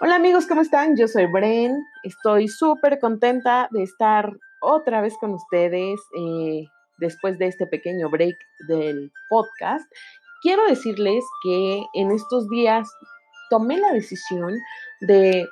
Hola amigos, ¿cómo están? Yo soy Bren. Estoy súper contenta de estar otra vez con ustedes eh, después de este pequeño break del podcast. Quiero decirles que en estos días tomé la decisión de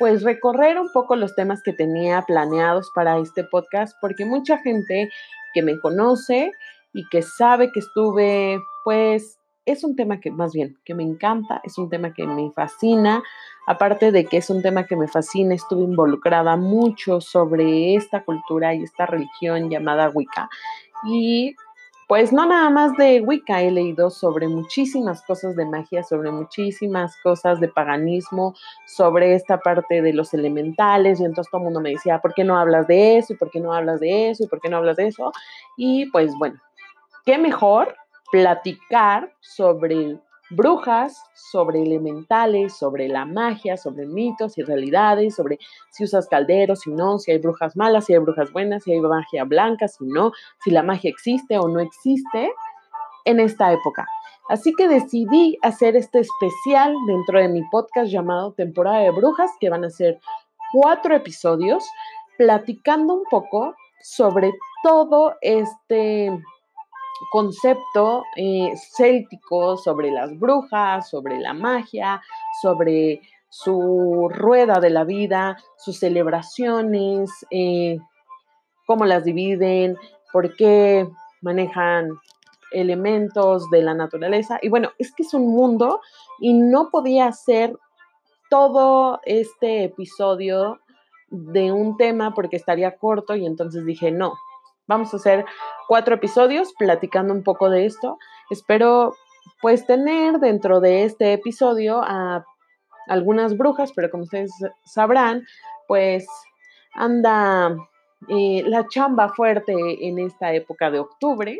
pues recorrer un poco los temas que tenía planeados para este podcast porque mucha gente que me conoce y que sabe que estuve pues es un tema que más bien, que me encanta, es un tema que me fascina, aparte de que es un tema que me fascina, estuve involucrada mucho sobre esta cultura y esta religión llamada Wicca. Y pues no nada más de Wicca, he leído sobre muchísimas cosas de magia, sobre muchísimas cosas de paganismo, sobre esta parte de los elementales, y entonces todo el mundo me decía, ¿por qué no hablas de eso? ¿Y por qué no hablas de eso? ¿Y por qué no hablas de eso? Y pues bueno, qué mejor platicar sobre brujas, sobre elementales, sobre la magia, sobre mitos y realidades, sobre si usas calderos, si no, si hay brujas malas, si hay brujas buenas, si hay magia blanca, si no, si la magia existe o no existe en esta época. Así que decidí hacer este especial dentro de mi podcast llamado Temporada de Brujas, que van a ser cuatro episodios, platicando un poco sobre todo este concepto eh, céltico sobre las brujas, sobre la magia, sobre su rueda de la vida, sus celebraciones, eh, cómo las dividen, por qué manejan elementos de la naturaleza. Y bueno, es que es un mundo y no podía hacer todo este episodio de un tema porque estaría corto y entonces dije, no, Vamos a hacer cuatro episodios platicando un poco de esto. Espero pues tener dentro de este episodio a algunas brujas, pero como ustedes sabrán, pues anda eh, la chamba fuerte en esta época de octubre,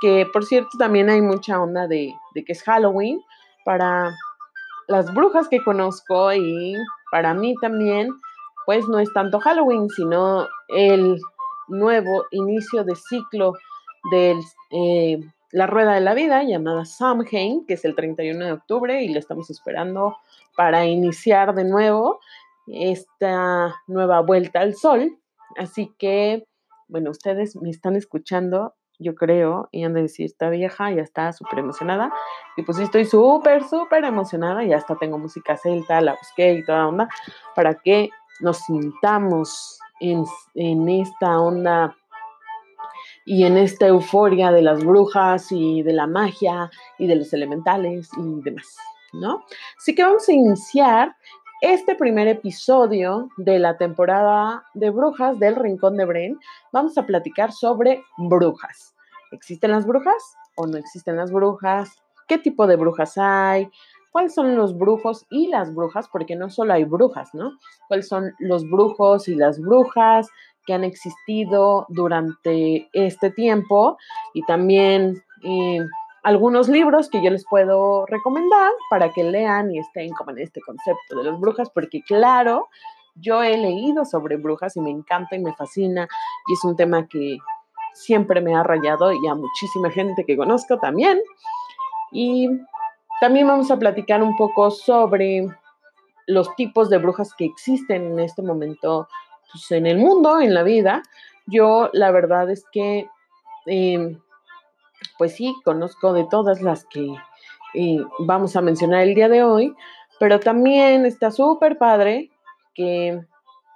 que por cierto también hay mucha onda de, de que es Halloween para las brujas que conozco y para mí también, pues no es tanto Halloween, sino el nuevo inicio de ciclo de eh, la rueda de la vida llamada Samhain, que es el 31 de octubre y lo estamos esperando para iniciar de nuevo esta nueva vuelta al sol. Así que, bueno, ustedes me están escuchando, yo creo, y han de decir, está vieja, ya está súper emocionada. Y pues estoy súper, súper emocionada, ya hasta tengo música celta, la busqué y toda onda, para que nos sintamos en, esta onda y en esta euforia de las brujas y de la magia y de los elementales y demás, ¿no? Así que vamos a iniciar este primer episodio de la temporada de brujas del Rincón de Bren. Vamos a platicar sobre brujas. ¿Existen las brujas o no existen las brujas? ¿Qué tipo de brujas hay? Cuáles son los brujos y las brujas, porque no solo hay brujas, ¿no? ¿Cuáles son los brujos y las brujas que han existido durante este tiempo? Y también eh, algunos libros que yo les puedo recomendar para que lean y estén como en este concepto de las brujas, porque claro, yo he leído sobre brujas y me encanta y me fascina y es un tema que siempre me ha rayado y a muchísima gente que conozco también. Y también vamos a platicar un poco sobre los tipos de brujas que existen en este momento pues, en el mundo, en la vida. Yo la verdad es que, em, pues sí, conozco de todas las que eh, vamos a mencionar el día de hoy, pero también está súper padre que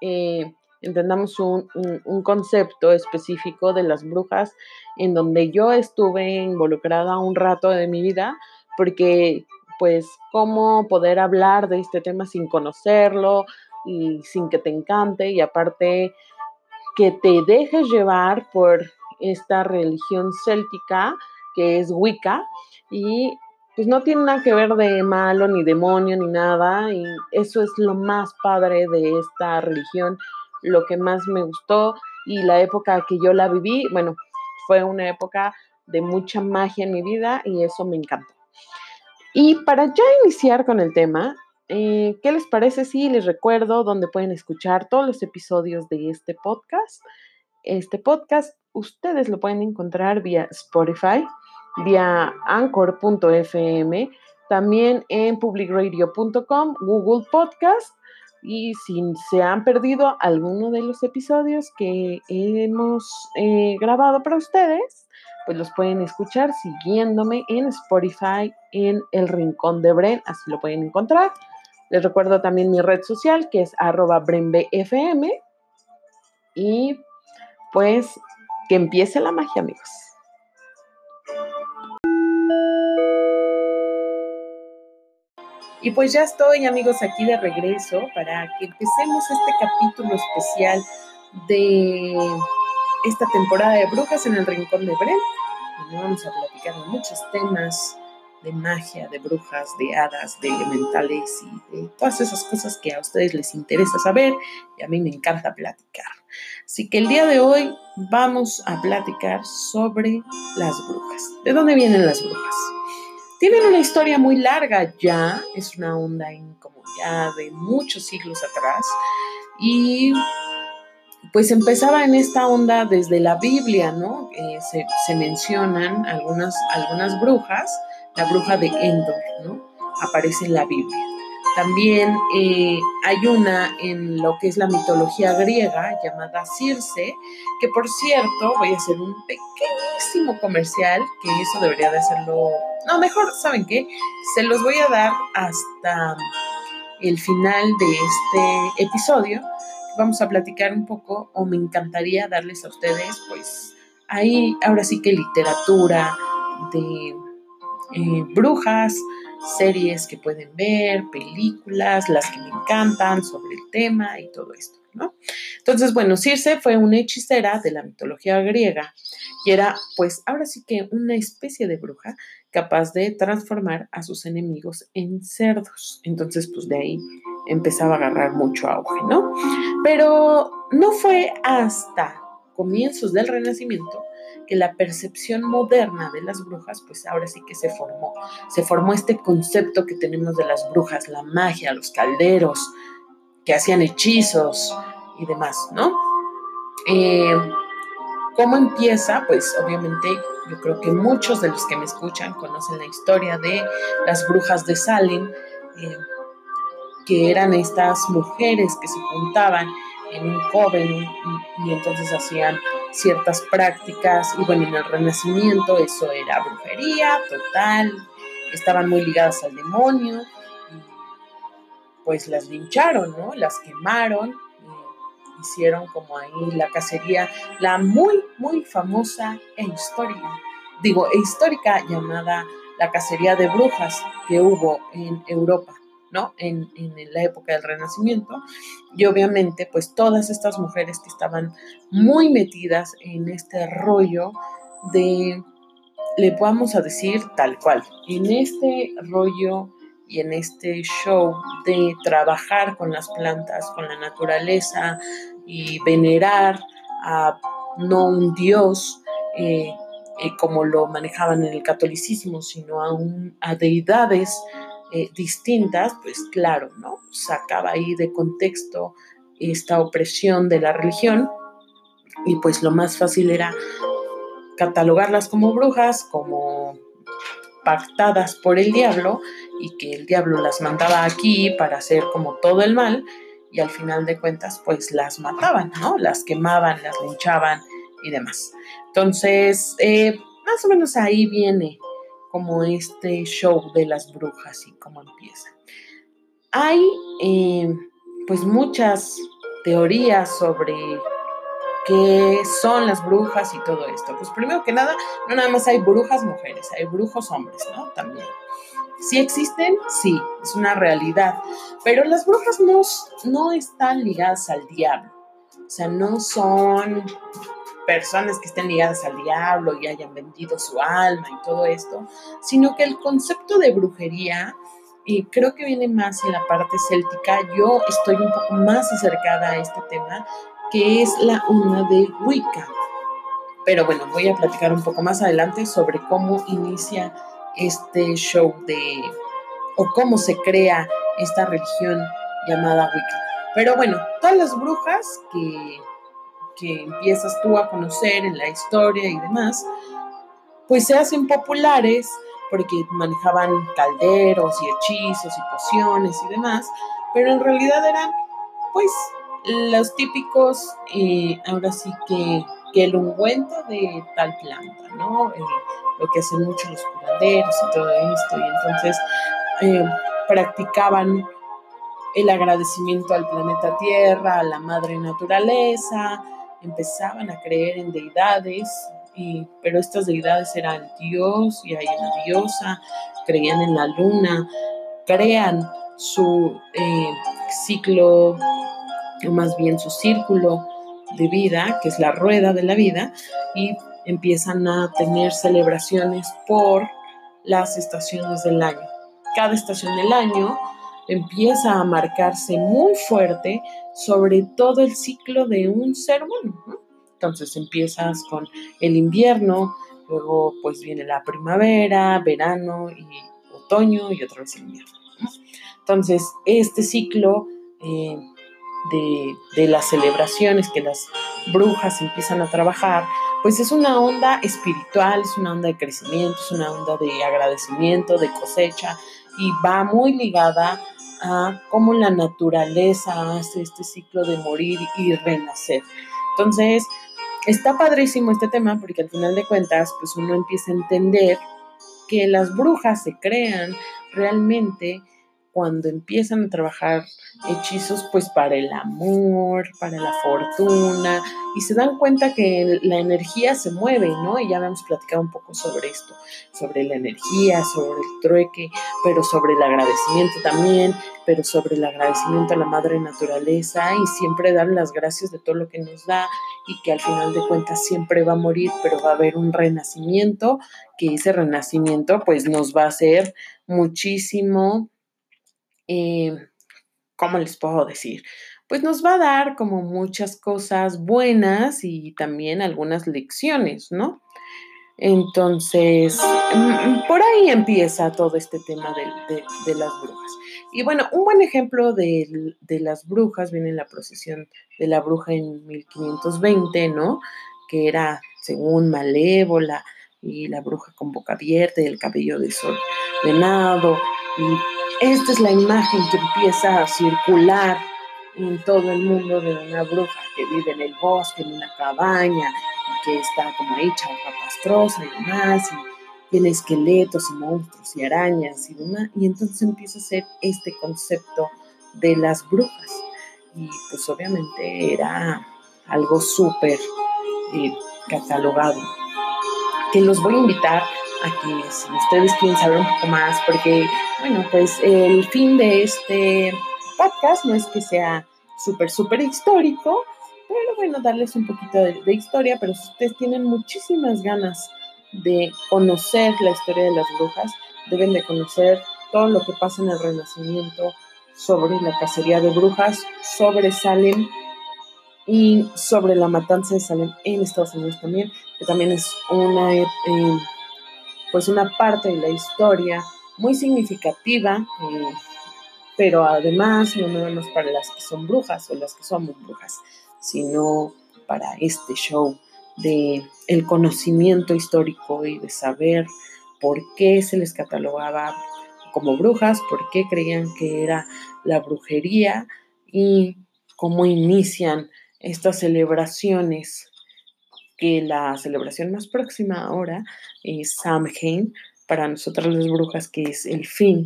eh, entendamos un, un, concepto específico de las brujas en donde yo estuve involucrada un rato de mi vida, porque pues cómo poder hablar de este tema sin conocerlo y sin que te encante y aparte que te dejes llevar por esta religión céltica que es Wicca y pues no tiene nada que ver de malo ni demonio ni nada y eso es lo más padre de esta religión, lo que más me gustó y la época que yo la viví, bueno, fue una época de mucha magia en mi vida y eso me encantó. Y para ya iniciar con el tema, eh, ¿qué les parece si les recuerdo dónde pueden escuchar todos los episodios de este podcast? Este podcast ustedes lo pueden encontrar vía Spotify, vía anchor.fm, también en publicradio.com, Google Podcast. Y si se han perdido alguno de los episodios que hemos eh, grabado para ustedes, pues los pueden escuchar siguiéndome en Spotify en El Rincón de Bren, así lo pueden encontrar. Les recuerdo también mi red social que es arroba brenbfm. Y pues que empiece la magia, amigos. Y pues ya estoy, amigos, aquí de regreso para que empecemos este capítulo especial de esta temporada de Brujas en el Rincón de Bren. vamos a platicar de muchos temas de magia, de brujas, de hadas, de elementales y de todas esas cosas que a ustedes les interesa saber y a mí me encanta platicar. Así que el día de hoy vamos a platicar sobre las brujas. ¿De dónde vienen las brujas? Tienen una historia muy larga ya, es una onda en como ya de muchos siglos atrás y pues empezaba en esta onda desde la Biblia, ¿no? Eh, se, mencionan algunas, algunas brujas, la bruja de Endor, ¿no? Aparece en la Biblia. También eh, hay una en lo que es la mitología griega llamada Circe, que por cierto, voy a hacer un pequeñísimo comercial, que eso debería de hacerlo, no, mejor, ¿saben qué? Se los voy a dar hasta el final de este episodio. Vamos a platicar un poco, o me encantaría darles a ustedes, pues, ahí ahora sí que literatura de eh, brujas, series que pueden ver, películas, las que me encantan sobre el tema y todo esto, ¿no? Entonces, bueno, Circe fue una hechicera de la mitología griega y era, pues, ahora sí que una especie de bruja capaz de transformar a sus enemigos en cerdos. Entonces, pues de ahí empezaba a agarrar mucho auge, ¿no? Pero no fue hasta comienzos del Renacimiento que la percepción moderna de las brujas, pues ahora sí que se formó. Se formó este concepto que tenemos de las brujas, la magia, los calderos, que hacían hechizos y demás, ¿no? Eh, ¿Cómo empieza? Pues obviamente yo creo que muchos de los que me escuchan conocen la historia de las brujas de Salem, eh, que eran estas mujeres que se juntaban en un joven y entonces hacían ciertas prácticas y bueno, en el Renacimiento eso era brujería total, estaban muy ligadas al demonio pues las lincharon, ¿no? Las quemaron, hicieron como ahí la cacería, la muy, muy famosa e histórica, digo, e histórica llamada la cacería de brujas que hubo en Europa. En, la época del Renacimiento. Y obviamente, pues todas estas mujeres que estaban muy metidas en este rollo de, le vamos a decir tal cual, en este rollo y en este show de trabajar con las plantas, con la naturaleza y venerar a no un dios, eh, eh, como lo manejaban en el catolicismo, sino a, un, a deidades eh, distintas, pues claro, ¿no? Sacaba ahí de contexto esta opresión de la religión y pues lo más fácil era catalogarlas como brujas, como pactadas por el diablo y que el diablo las mandaba aquí para hacer como todo el mal y al final de cuentas pues las mataban, ¿no? Las quemaban, las linchaban y demás. Entonces, eh, más o menos ahí viene como este show de las brujas y cómo empieza. Hay eh, pues muchas teorías sobre qué son las brujas y todo esto. Pues primero que nada, no nada más hay brujas mujeres, hay brujos hombres, ¿no? También. ¿Sí existen? Sí, es una realidad. Pero las brujas no, no están ligadas al diablo. O sea, no son personas que estén ligadas al diablo y hayan vendido su alma y todo esto, sino que el concepto de brujería y creo que viene más en la parte céltica. Yo estoy un poco más acercada a este tema, que es la una de Wicca. Pero bueno, voy a platicar un poco más adelante sobre cómo inicia este show de, o cómo se crea esta religión llamada Wicca. Pero bueno, todas las brujas que que empiezas tú a conocer en la historia y demás, pues se hacen populares porque manejaban calderos y hechizos y pociones y demás, pero en realidad eran pues los típicos, eh, ahora sí que, que, el ungüento de tal planta, ¿no? Eh, lo que hacen muchos los curanderos y todo esto, y entonces eh, practicaban el agradecimiento al planeta Tierra, a la madre naturaleza, empezaban a creer en deidades, y, pero estas deidades eran Dios y hay una diosa, creían en la luna, crean su ciclo más bien su círculo de vida, que es la rueda de la vida, y empiezan a tener celebraciones por las estaciones del año. Cada estación del año empieza a marcarse muy fuerte sobre todo el ciclo de un ser humano. Entonces empiezas con el invierno, luego pues viene la primavera, verano y otoño y otra vez el invierno. Entonces este ciclo eh, de, las celebraciones que las brujas empiezan a trabajar, pues es una onda espiritual, es una onda de crecimiento, es una onda de agradecimiento, de cosecha y va muy ligada a cómo la naturaleza hace este ciclo de morir y renacer. Entonces, está padrísimo este tema porque al final de cuentas, pues uno empieza a entender que las brujas se crean realmente cuando empiezan a trabajar hechizos pues para el amor, para la fortuna y se dan cuenta que la energía se mueve, ¿no? Y ya habíamos platicado un poco sobre esto, sobre la energía, sobre el trueque, pero sobre el agradecimiento también, pero sobre el agradecimiento a la madre naturaleza y siempre dar las gracias de todo lo que nos da y que al final de cuentas siempre va a morir, pero va a haber un renacimiento, que ese renacimiento pues nos va a hacer muchísimo eh, ¿cómo les puedo decir? Pues nos va a dar como muchas cosas buenas y también algunas lecciones, ¿no? Entonces, mm, por ahí empieza todo este tema de, las brujas. Y bueno, un buen ejemplo de, de, las brujas viene en la procesión de la bruja en 1520, ¿no? Que era, según Malévola, y la bruja con boca abierta y el cabello de sol venado, y esta es la imagen que empieza a circular en todo el mundo de una bruja que vive en el bosque, en una cabaña, y que está como hecha pastrosa y demás, y tiene esqueletos y monstruos y arañas y demás, y entonces empieza a ser este concepto de las brujas. Y pues obviamente era algo súper eh, catalogado. Que los voy a invitar aquí si ustedes quieren saber un poco más, porque, bueno, pues el fin de este podcast no es que sea súper, súper histórico, pero bueno, darles un poquito de, de, historia, pero si ustedes tienen muchísimas ganas de conocer la historia de las brujas, deben de conocer todo lo que pasa en el Renacimiento sobre la cacería de brujas, sobre Salem y sobre la matanza de Salem en Estados Unidos también, que también es una... Eh, pues una parte de la historia muy significativa, eh, pero además no nada más para las que son brujas o las que somos brujas, sino para este show de el conocimiento histórico y de saber por qué se les catalogaba como brujas, por qué creían que era la brujería y cómo inician estas celebraciones la celebración más próxima ahora es Samhain, para nosotras las brujas, que es el fin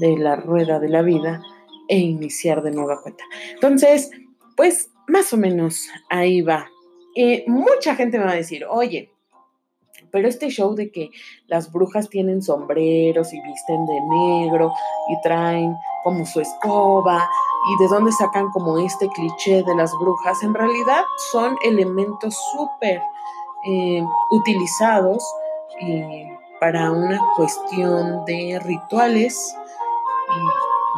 de la rueda de la vida e iniciar de nueva cuenta. Entonces, pues más o menos ahí va. Eh, mucha gente me va a decir, oye, pero este show de que las brujas tienen sombreros y visten de negro y traen como su escoba y de dónde sacan como este cliché de las brujas, en realidad son elementos súper eh, utilizados eh, para una cuestión de rituales.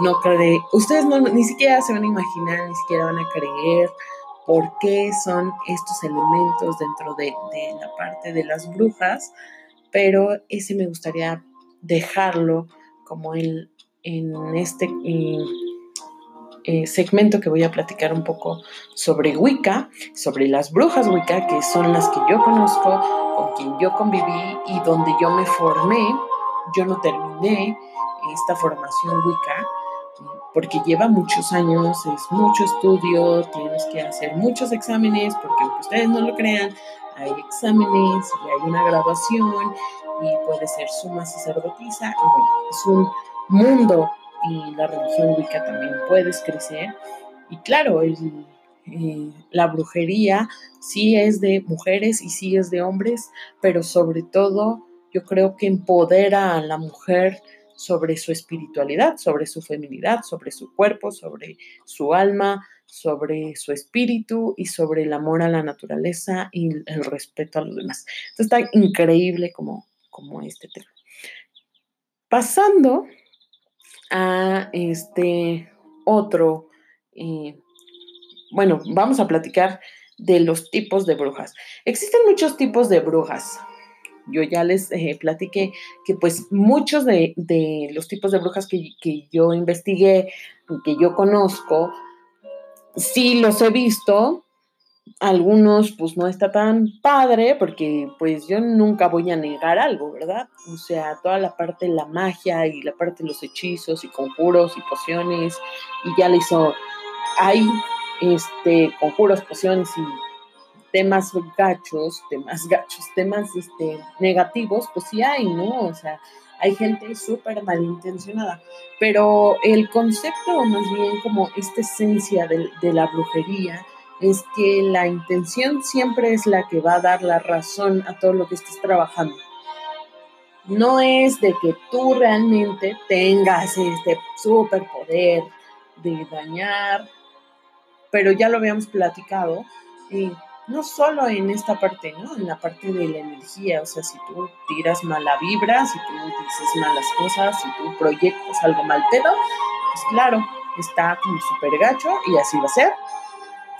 No cree, ustedes ni siquiera se van a imaginar, ni siquiera van a creer por qué son estos elementos dentro de, la parte de las brujas, pero ese me gustaría dejarlo como en, en este eh, segmento que voy a platicar un poco sobre Wicca, sobre las brujas Wicca, que son las que yo conozco, con quien yo conviví y donde yo me formé. Yo no terminé esta formación Wicca porque lleva muchos años, es mucho estudio, tienes que hacer muchos exámenes, porque aunque ustedes no lo crean, hay exámenes y hay una graduación y puede ser suma sacerdotisa y bueno, es un mundo y la religión Wicca también puedes crecer y claro, eh, la brujería sí es de mujeres y sí es de hombres, pero sobre todo yo creo que empodera a la mujer sobre su espiritualidad, sobre su feminidad, sobre su cuerpo, sobre su alma, sobre su espíritu y sobre el amor a la naturaleza y el respeto a los demás. Entonces está increíble como, como este tema. Pasando a este otro, eh, bueno, vamos a platicar de los tipos de brujas. Existen muchos tipos de brujas. Yo ya les eh, platiqué que pues muchos de, los tipos de brujas que, que, yo investigué, que yo conozco, sí los he visto. Algunos pues no está tan padre porque pues yo nunca voy a negar algo, ¿verdad? O sea, toda la parte de la magia y la parte de los hechizos y conjuros y pociones y ya le hizo, hay este, conjuros, pociones y temas gachos, temas gachos, temas este, negativos, pues sí hay, ¿no? O sea, hay gente súper malintencionada, pero el concepto, más bien como esta esencia de, de la brujería, es que la intención siempre es la que va a dar la razón a todo lo que estés trabajando. No es de que tú realmente tengas este superpoder de dañar, pero ya lo habíamos platicado, y no solo en esta parte, ¿no? En la parte de la energía, o sea, si tú tiras mala vibra, si tú dices malas cosas, si tú proyectas algo mal pedo, pues claro, está como súper gacho y así va a ser.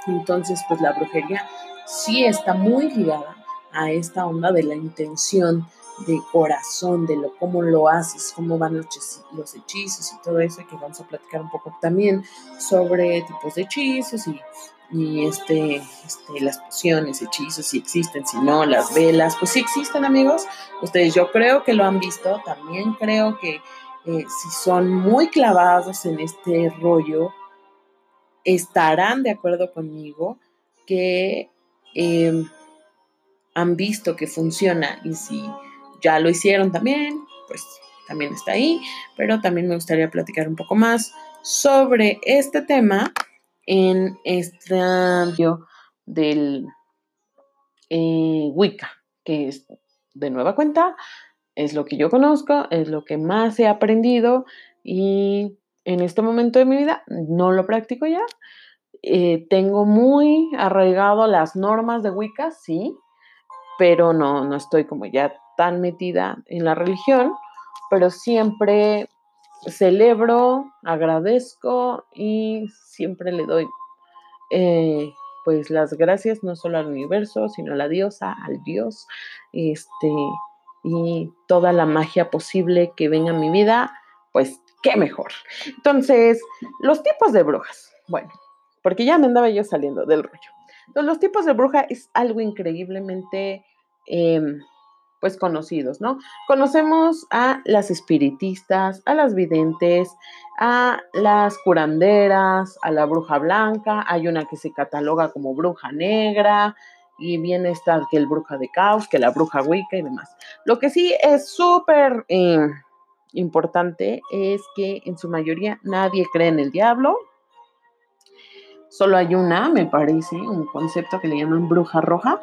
Entonces, pues la brujería sí está muy ligada a esta onda de la intención de corazón, de lo cómo lo haces, cómo van los, hechizos y todo eso, que vamos a platicar un poco también sobre tipos de hechizos y y este, este, las pociones, hechizos, si existen, si no, las velas, pues sí existen amigos. Ustedes yo creo que lo han visto, también creo que eh, si son muy clavados en este rollo, estarán de acuerdo conmigo que em, han visto que funciona y si ya lo hicieron también, pues también está ahí, pero también me gustaría platicar un poco más sobre este tema en este del eh, Wicca, que es de nueva cuenta, es lo que yo conozco, es lo que más he aprendido y en este momento de mi vida no lo practico ya. Eh, tengo muy arraigado las normas de Wicca, sí, pero no, no estoy como ya tan metida en la religión, pero siempre celebro, agradezco y siempre le doy eh, pues las gracias no solo al universo, sino a la diosa, al dios, este, y toda la magia posible que venga a mi vida, pues qué mejor. Entonces, los tipos de brujas, bueno, porque ya me andaba yo saliendo del rollo. Entonces, los tipos de bruja es algo increíblemente em, pues conocidos, ¿no? Conocemos a las espiritistas, a las videntes, a las curanderas, a la bruja blanca, hay una que se cataloga como bruja negra, y viene esta que el bruja de caos, que la bruja wicca y demás. Lo que sí es súper eh, importante es que en su mayoría nadie cree en el diablo. Solo hay una, me parece, un concepto que le llaman bruja roja,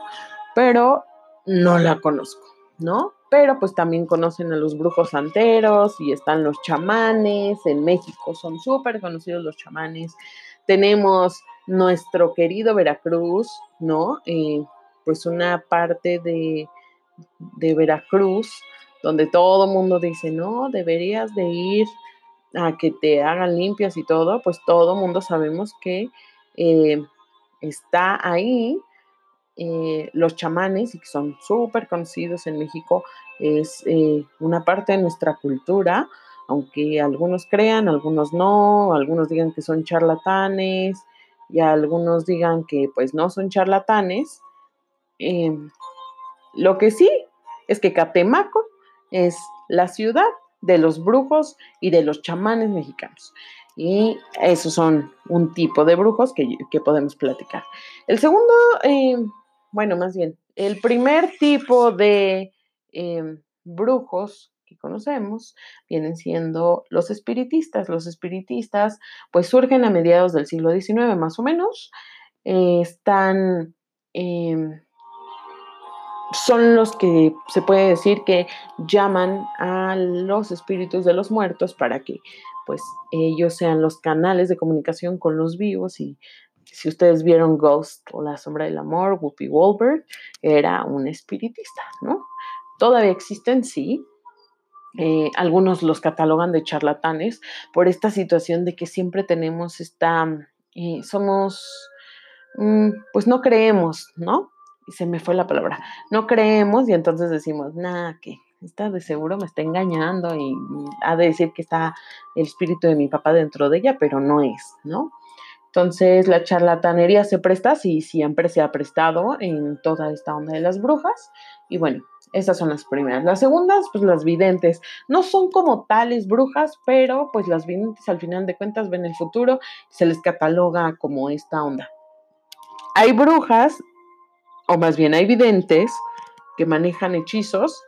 pero no la conozco. ¿no? Pero pues también conocen a los brujos santeros y están los chamanes, en México son súper conocidos los chamanes. Tenemos nuestro querido Veracruz, ¿no? Eh, pues una parte de, de Veracruz donde todo el mundo dice, no, deberías de ir a que te hagan limpias y todo, pues todo el mundo sabemos que eh, está ahí eh, los chamanes, y que son súper conocidos en México, es eh, una parte de nuestra cultura, aunque algunos crean, algunos no, algunos digan que son charlatanes y algunos digan que pues no son charlatanes. Lo que sí es que Catemaco es la ciudad de los brujos y de los chamanes mexicanos. Y esos son un tipo de brujos que, podemos platicar. El segundo, eh, bueno, más bien, el primer tipo de eh, brujos que conocemos vienen siendo los espiritistas. Los espiritistas pues surgen a mediados del siglo XIX más o menos. Eh, están, son los que se puede decir que llaman a los espíritus de los muertos para que pues ellos sean los canales de comunicación con los vivos y si ustedes vieron Ghost o La sombra del amor, Whoopi Goldberg era un espiritista, ¿no? Todavía existen, sí, eh, algunos los catalogan de charlatanes por esta situación de que siempre tenemos esta, eh, somos, mm, pues no creemos, ¿no? Se me fue la palabra, no creemos y entonces decimos, nada, que está de seguro me está engañando y ha de decir que está el espíritu de mi papá dentro de ella, pero no es, ¿no? Entonces la charlatanería se presta, sí, siempre se ha prestado en toda esta onda de las brujas. Y bueno, esas son las primeras. Las segundas, pues las videntes. No son como tales brujas, pero pues las videntes al final de cuentas ven el futuro se les cataloga como esta onda. Hay brujas, o más bien hay videntes, que manejan hechizos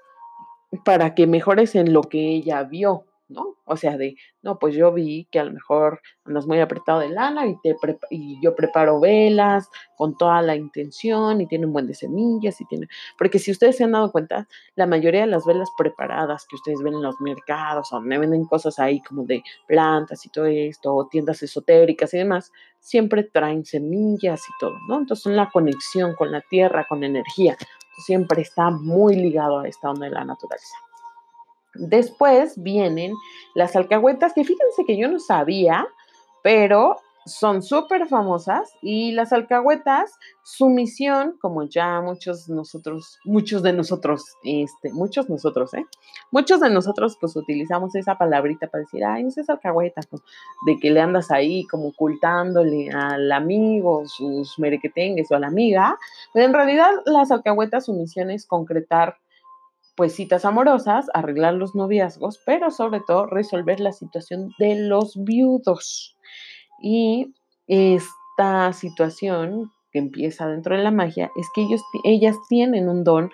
para que mejores en lo que ella vio. ¿No? O sea, de, no, pues yo vi que a lo mejor andas muy apretado de lana y, te y yo preparo velas con toda la intención y tiene un buen de semillas y tiene, porque si ustedes se han dado cuenta, la mayoría de las velas preparadas que ustedes ven en los mercados o me venden cosas ahí como de plantas y todo esto, o tiendas esotéricas y demás, siempre traen semillas y todo, ¿no? Entonces son la conexión con la tierra, con energía, siempre está muy ligado a esta onda de la naturaleza. Después vienen las alcahuetas, que fíjense que yo no sabía, pero son súper famosas y las alcahuetas, su misión, como ya muchos nosotros, muchos de nosotros, este, muchos nosotros, ¿eh? Muchos de nosotros pues utilizamos esa palabrita para decir, ay, no seas alcahueta, de que le andas ahí como ocultándole al amigo sus merequetengues o a la amiga, pero en realidad las alcahuetas su misión es concretar pues citas amorosas, arreglar los noviazgos, pero sobre todo resolver la situación de los viudos. Y esta situación que empieza dentro de la magia es que ellos, ellas tienen un don,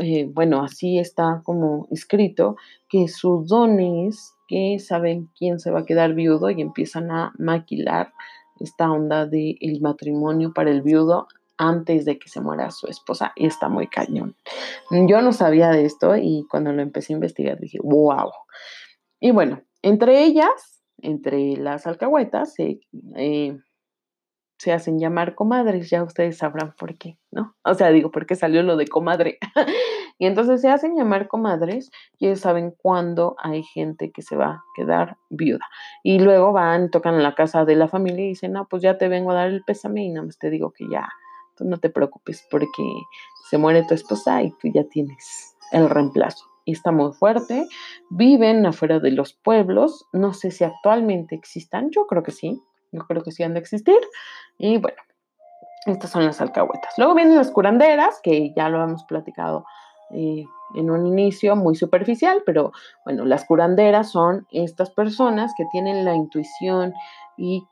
eh, bueno, así está como escrito, que su don es que saben quién se va a quedar viudo y empiezan a maquilar esta onda del el matrimonio para el viudo antes de que se muera su esposa y está muy cañón. Yo no sabía de esto y cuando lo empecé a investigar dije, wow. Y bueno, entre ellas, entre las alcahuetas, se, eh, se hacen llamar comadres, ya ustedes sabrán por qué, ¿no? O sea, digo, porque salió lo de comadre. y entonces se hacen llamar comadres y ellos saben cuándo hay gente que se va a quedar viuda. Y luego van, tocan la casa de la familia y dicen, no, pues ya te vengo a dar el pésame y nada más te digo que ya no te preocupes porque se muere tu esposa y tú ya tienes el reemplazo. Y está muy fuerte. Viven afuera de los pueblos. No sé si actualmente existan. Yo creo que sí. Yo creo que sí han de existir. Y bueno, estas son las alcahuetas. Luego vienen las curanderas, que ya lo hemos platicado eh, en un inicio muy superficial, pero bueno, las curanderas son estas personas que tienen la intuición y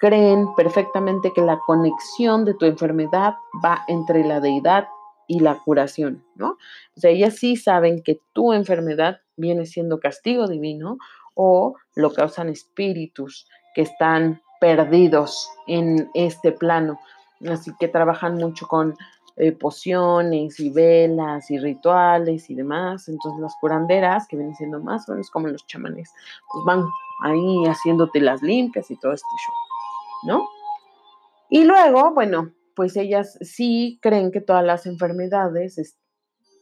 creen perfectamente que la conexión de tu enfermedad va entre la deidad y la curación, ¿no? O sea, ellas sí saben que tu enfermedad viene siendo castigo divino o lo causan espíritus que están perdidos en este plano. Así que trabajan mucho con eh, pociones y velas y rituales y demás. Entonces las curanderas, que vienen siendo más o menos como los chamanes, pues van ahí haciéndote las limpias y todo este show. ¿No? Y luego, bueno, pues ellas sí creen que todas las enfermedades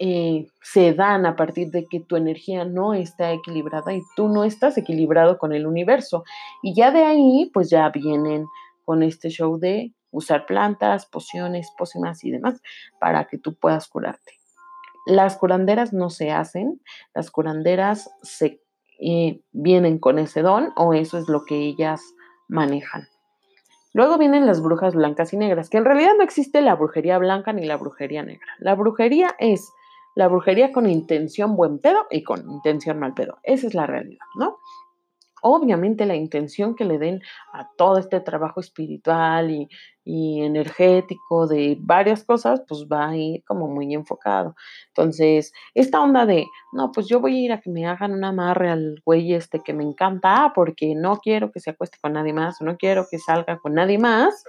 eh, se dan a partir de que tu energía no está equilibrada y tú no estás equilibrado con el universo. Y ya de ahí, pues ya vienen con este show de usar plantas, pociones, pócimas y demás para que tú puedas curarte. Las curanderas no se hacen, las curanderas se eh, vienen con ese don o eso es lo que ellas manejan. Luego vienen las brujas blancas y negras, que en realidad no existe la brujería blanca ni la brujería negra. La brujería es la brujería con intención buen pedo y con intención mal pedo. Esa es la realidad, ¿no? Obviamente la intención que le den a todo este trabajo espiritual y, energético de varias cosas, pues va a ir como muy enfocado. Entonces, esta onda de, no, pues yo voy a ir a que me hagan un amarre al güey este que me encanta porque no quiero que se acueste con nadie más o no quiero que salga con nadie más,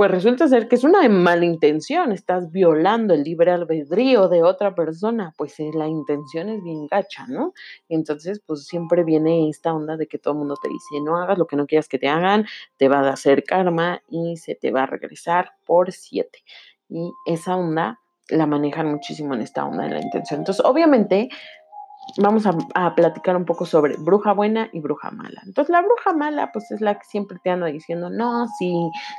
pues resulta ser que es una mala intención, estás violando el libre albedrío de otra persona, pues eh, la intención es bien gacha, ¿no? Entonces, pues siempre viene esta onda de que todo el mundo te dice, no hagas lo que no quieras que te hagan, te va a hacer karma y se te va a regresar por siete. Y esa onda la manejan muchísimo en esta onda de la intención. Entonces, obviamente, vamos a, platicar un poco sobre bruja buena y bruja mala. Entonces, la bruja mala, pues es la que siempre te anda diciendo, no, si,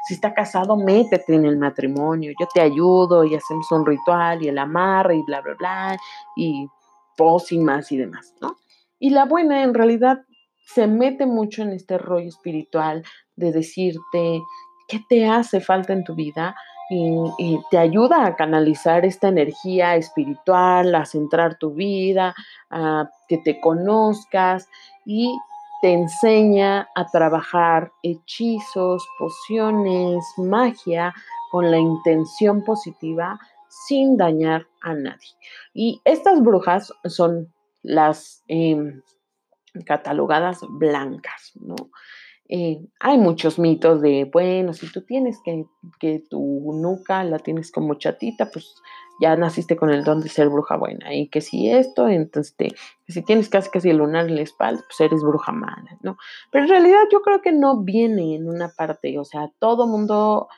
si está casado, métete en el matrimonio, yo te ayudo y hacemos un ritual y el amarre y bla, bla, bla, y pócimas y demás, ¿no? Y la buena, en realidad, se mete mucho en este rollo espiritual de decirte qué te hace falta en tu vida y, te ayuda a canalizar esta energía espiritual, a centrar tu vida, a que te conozcas y te enseña a trabajar hechizos, pociones, magia con la intención positiva sin dañar a nadie. Y estas brujas son las em, catalogadas blancas, ¿no? Eh, hay muchos mitos de, bueno, si tú tienes que, que tu nuca la tienes como chatita, pues ya naciste con el don de ser bruja buena. Y que si esto, entonces, si tienes casi casi el lunar en la espalda, pues eres bruja mala, ¿no? Pero en realidad yo creo que no viene en una parte, o sea, todo mundo,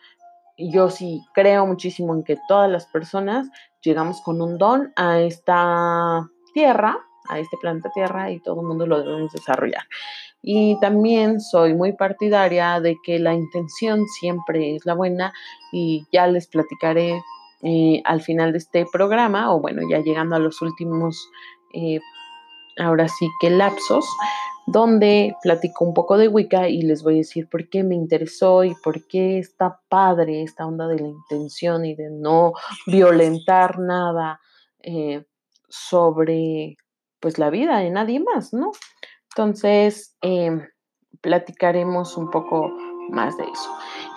yo sí creo muchísimo en que todas las personas llegamos con un don a esta tierra, a este planeta Tierra y todo el mundo lo debemos desarrollar. Y también soy muy partidaria de que la intención siempre es la buena y ya les platicaré eh, al final de este programa, o bueno, ya llegando a los últimos, eh, ahora sí que lapsos, donde platico un poco de Wicca y les voy a decir por qué me interesó y por qué está padre esta onda de la intención y de no violentar nada eh, sobre pues la vida de nadie más, ¿no? Entonces, em, platicaremos un poco más de eso.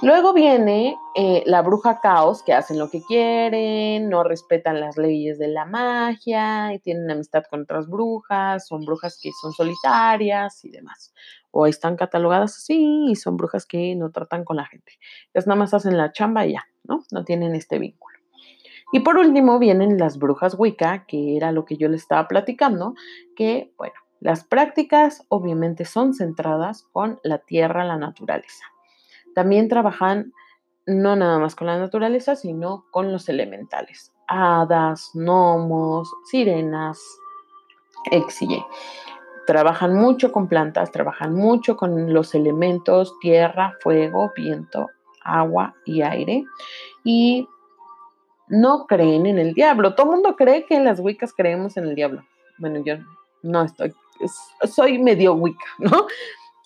Luego viene eh, la bruja caos, que hacen lo que quieren, no respetan las leyes de la magia y tienen amistad con otras brujas, son brujas que son solitarias y demás. O están catalogadas así y son brujas que no tratan con la gente. Ellas nada más hacen la chamba y ya, ¿no? No tienen este vínculo. Y por último vienen las brujas Wicca, que era lo que yo les estaba platicando, que, bueno, las prácticas obviamente son centradas con la tierra, la naturaleza. También trabajan no nada más con la naturaleza, sino con los elementales, hadas, gnomos, sirenas, exige. Trabajan mucho con plantas, trabajan mucho con los elementos tierra, fuego, viento, agua y aire. Y no creen en el diablo. Todo el mundo cree que en las Wiccas creemos en el diablo. Bueno, yo no estoy soy medio wicca, ¿no?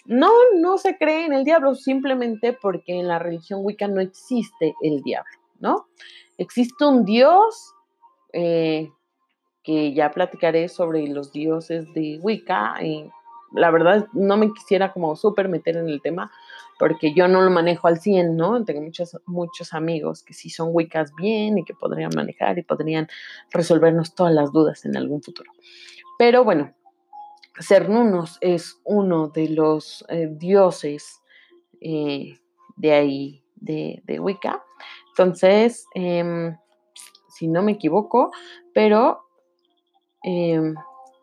No, no se cree en el diablo simplemente porque en la religión wicca no existe el diablo, ¿no? Existe un dios eh, que ya platicaré sobre los dioses de wicca y la verdad no me quisiera como súper meter en el tema porque yo no lo manejo al 100, ¿no? Tengo muchos, muchos amigos que sí son wiccas bien y que podrían manejar y podrían resolvernos todas las dudas en algún futuro. Pero bueno, Cernunos es uno de los eh, dioses eh, de ahí, de, Wicca. Entonces, em, si no me equivoco, pero em,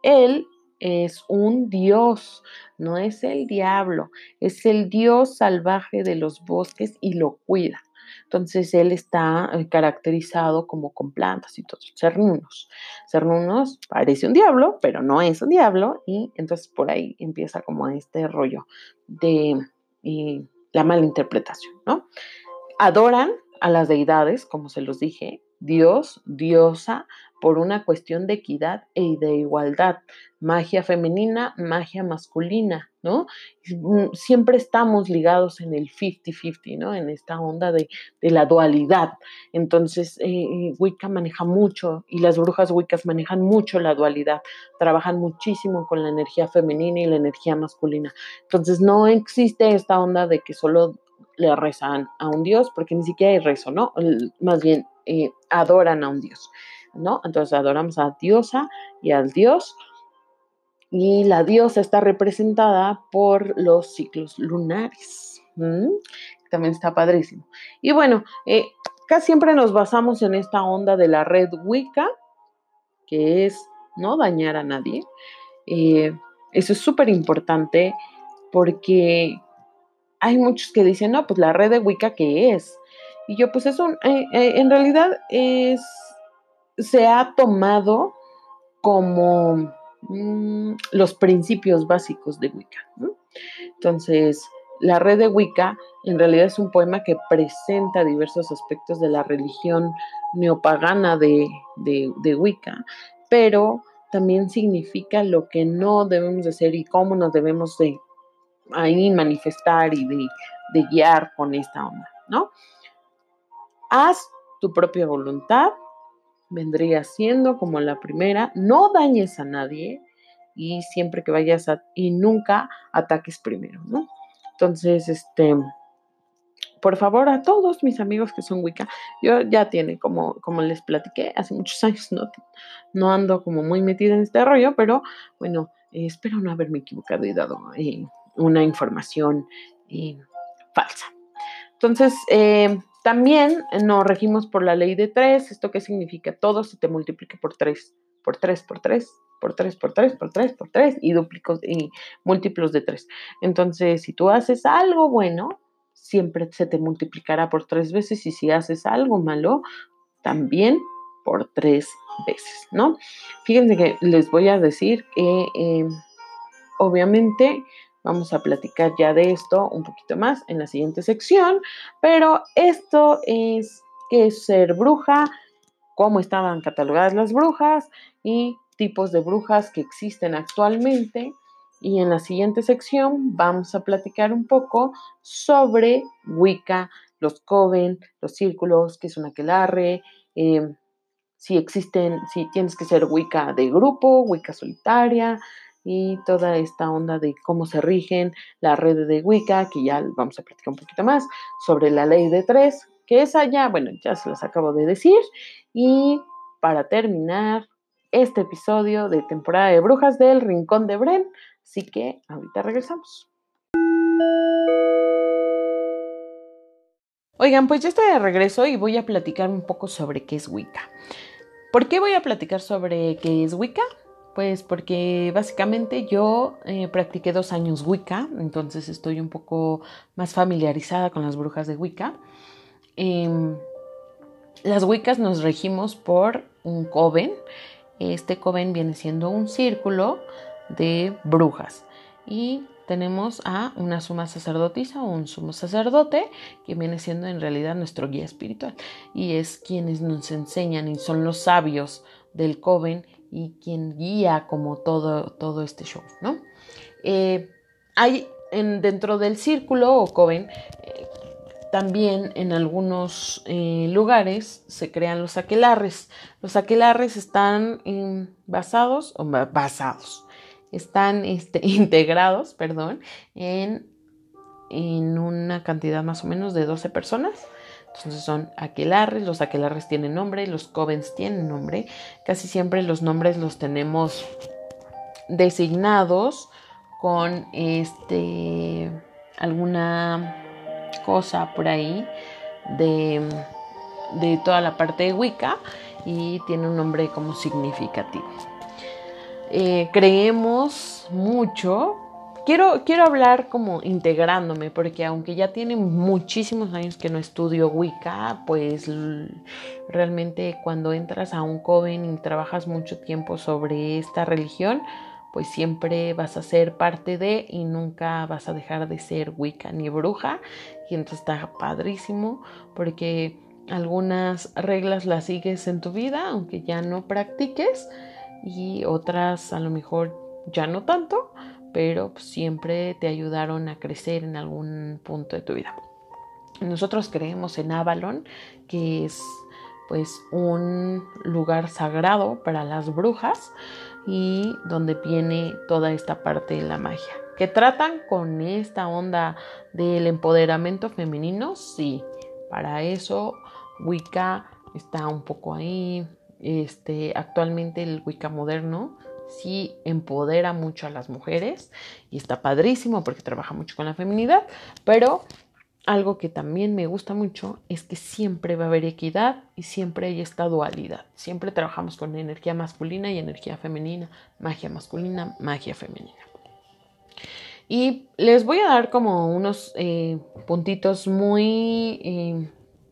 él es un dios, no es el diablo, es el dios salvaje de los bosques y lo cuida. Entonces él está eh, caracterizado como con plantas y todo, cernunos. Cernunos parece un diablo, pero no es un diablo y entonces por ahí empieza como este rollo de eh, la mala interpretación, ¿no? Adoran a las deidades, como se los dije, Dios, diosa, por una cuestión de equidad e de igualdad. Magia femenina, magia masculina, Mm, siempre estamos ligados en el 50-50, ¿no? En esta onda de, la dualidad. Entonces, eh, Wicca maneja mucho y las brujas Wiccas manejan mucho la dualidad, trabajan muchísimo con la energía femenina y la energía masculina. Entonces, no existe esta onda de que solo le rezan a un dios, porque ni siquiera hay rezo, ¿no? Más bien, eh, adoran a un dios, ¿no? Entonces, adoramos a diosa y al dios y la diosa está representada por los ciclos lunares. También está padrísimo. Y bueno, eh, casi siempre nos basamos en esta onda de la red Wicca, que es no dañar a nadie. Eh, eso es súper importante porque hay muchos que dicen, no, pues la red de Wicca, ¿qué es? Y yo, pues eso, eh, en realidad es, se ha tomado como Mm, los principios básicos de Wicca. Entonces, la red de Wicca en realidad es un poema que presenta diversos aspectos de la religión neopagana de, de, Wicca, pero también significa lo que no debemos de hacer y cómo nos debemos de ahí manifestar y de, de guiar con esta onda, ¿no? Haz tu propia voluntad, vendría siendo como la primera, no dañes a nadie y siempre que vayas a, y nunca ataques primero, ¿no? Entonces, este, por favor, a todos mis amigos que son Wicca, yo ya tiene, como, como les platiqué, hace muchos años no, no ando como muy metida en este rollo, pero bueno, espero no haberme equivocado y dado una información eh, falsa. Entonces, eh, también nos regimos por la ley de tres. ¿Esto qué significa? Todo se te multiplica por tres, por tres, por tres, por tres, por tres, por tres, por tres y duplicos y múltiplos de tres. Entonces, si tú haces algo bueno, siempre se te multiplicará por tres veces y si haces algo malo, también por tres veces, ¿no? Fíjense que les voy a decir que eh, obviamente Vamos a platicar ya de esto un poquito más en la siguiente sección, pero esto es qué es ser bruja, cómo estaban catalogadas las brujas y tipos de brujas que existen actualmente. Y en la siguiente sección vamos a platicar un poco sobre Wicca, los coven, los círculos, qué es una aquelarre, em, si existen, si tienes que ser Wicca de grupo, Wicca solitaria, y toda esta onda de cómo se rigen la red de Wicca, que ya vamos a platicar un poquito más, sobre la ley de tres, que es allá, bueno, ya se las acabo de decir. Y para terminar este episodio de temporada de brujas del Rincón de Bren, así que ahorita regresamos. Oigan, pues ya estoy de regreso y voy a platicar un poco sobre qué es Wicca. ¿Por qué voy a platicar sobre qué es Wicca? Pues porque básicamente yo eh, practiqué dos años Wicca, entonces estoy un poco más familiarizada con las brujas de Wicca. Em, las Wiccas nos regimos por un coven. Este coven viene siendo un círculo de brujas. Y tenemos a una suma sacerdotisa o un sumo sacerdote que viene siendo en realidad nuestro guía espiritual. Y es quienes nos enseñan y son los sabios del coven y quien guía como todo, todo este show, ¿no? Eh, hay en, dentro del círculo o coven, eh, también en algunos eh, lugares se crean los aquelarres. Los aquelarres están basados, o basados, están este, integrados, perdón, en, en una cantidad más o menos de 12 personas entonces son aquelarres, los aquelarres tienen nombre, los covens tienen nombre. Casi siempre los nombres los tenemos designados con este alguna cosa por ahí de, de toda la parte de Wicca y tiene un nombre como significativo. Eh, creemos mucho quiero, quiero hablar como integrándome, porque aunque ya tiene muchísimos años que no estudio Wicca, pues realmente cuando entras a un coven y trabajas mucho tiempo sobre esta religión, pues siempre vas a ser parte de y nunca vas a dejar de ser Wicca ni bruja. Y entonces está padrísimo porque algunas reglas las sigues en tu vida, aunque ya no practiques, y otras a lo mejor ya no tanto, pero siempre te ayudaron a crecer en algún punto de tu vida. Nosotros creemos en Avalon, que es pues un lugar sagrado para las brujas y donde viene toda esta parte de la magia. ¿Que tratan con esta onda del empoderamiento femenino? Sí, para eso Wicca está un poco ahí. Este, actualmente el Wicca moderno sí empodera mucho a las mujeres y está padrísimo porque trabaja mucho con la feminidad, pero algo que también me gusta mucho es que siempre va a haber equidad y siempre hay esta dualidad. Siempre trabajamos con energía masculina y energía femenina, magia masculina, magia femenina. Y les voy a dar como unos eh, puntitos muy eh,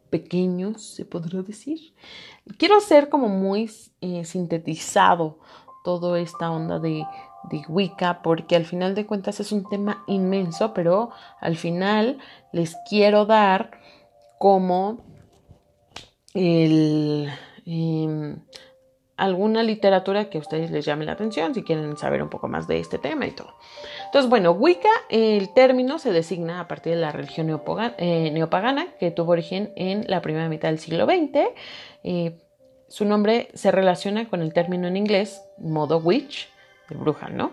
pequeños, se podría decir. Quiero hacer como muy eh, sintetizado toda esta onda de, Wicca, porque al final de cuentas es un tema inmenso, pero al final les quiero dar como el, em, alguna literatura que a ustedes les llame la atención si quieren saber un poco más de este tema y todo. Entonces, bueno, Wicca, el término se designa a partir de la religión eh, neopagana que tuvo origen en la primera mitad del siglo XX. Su nombre se relaciona con el término en inglés modo witch, de bruja, ¿no?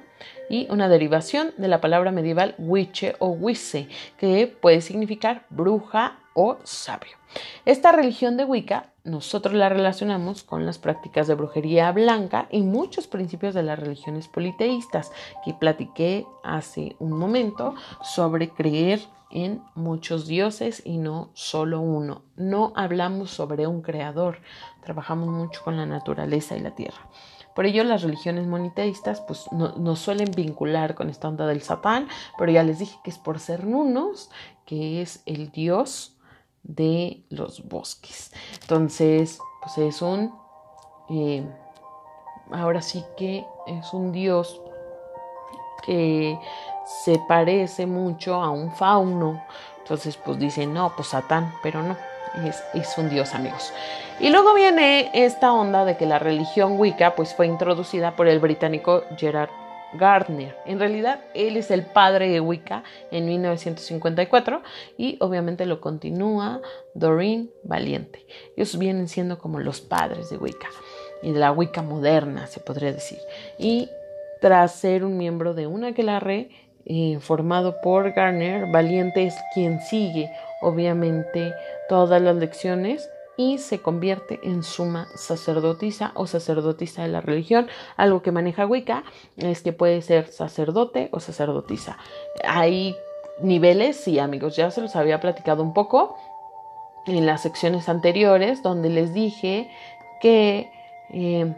Y una derivación de la palabra medieval witche o wisse, que puede significar bruja o sabio. Esta religión de Wicca nosotros la relacionamos con las prácticas de brujería blanca y muchos principios de las religiones politeístas que platiqué hace un momento sobre creer en muchos dioses y no solo uno. No hablamos sobre un creador, trabajamos mucho con la naturaleza y la tierra. Por ello las religiones moniteístas pues nos suelen vincular con esta onda del satán, pero ya les dije que es por ser Nunos, que es el dios de los bosques. Entonces, pues es un, eh, ahora sí que es un dios que se parece mucho a un fauno. Entonces, pues dicen, no, pues Satán, pero no, es, un dios, amigos. Y luego viene esta onda de que la religión Wicca pues fue introducida por el británico Gerard Gardner. En realidad, él es el padre de Wicca en 1954 y obviamente lo continúa Doreen Valiente. Ellos vienen siendo como los padres de Wicca y de la Wicca moderna, se podría decir. Y tras ser un miembro de una que la re, eh, formado por Gardner, Valiente es quien sigue, obviamente, todas las lecciones y se convierte en suma sacerdotisa o sacerdotisa de la religión. Algo que maneja Wicca es que puede ser sacerdote o sacerdotisa. Hay niveles, sí amigos, ya se los había platicado un poco en las secciones anteriores donde les dije que eh,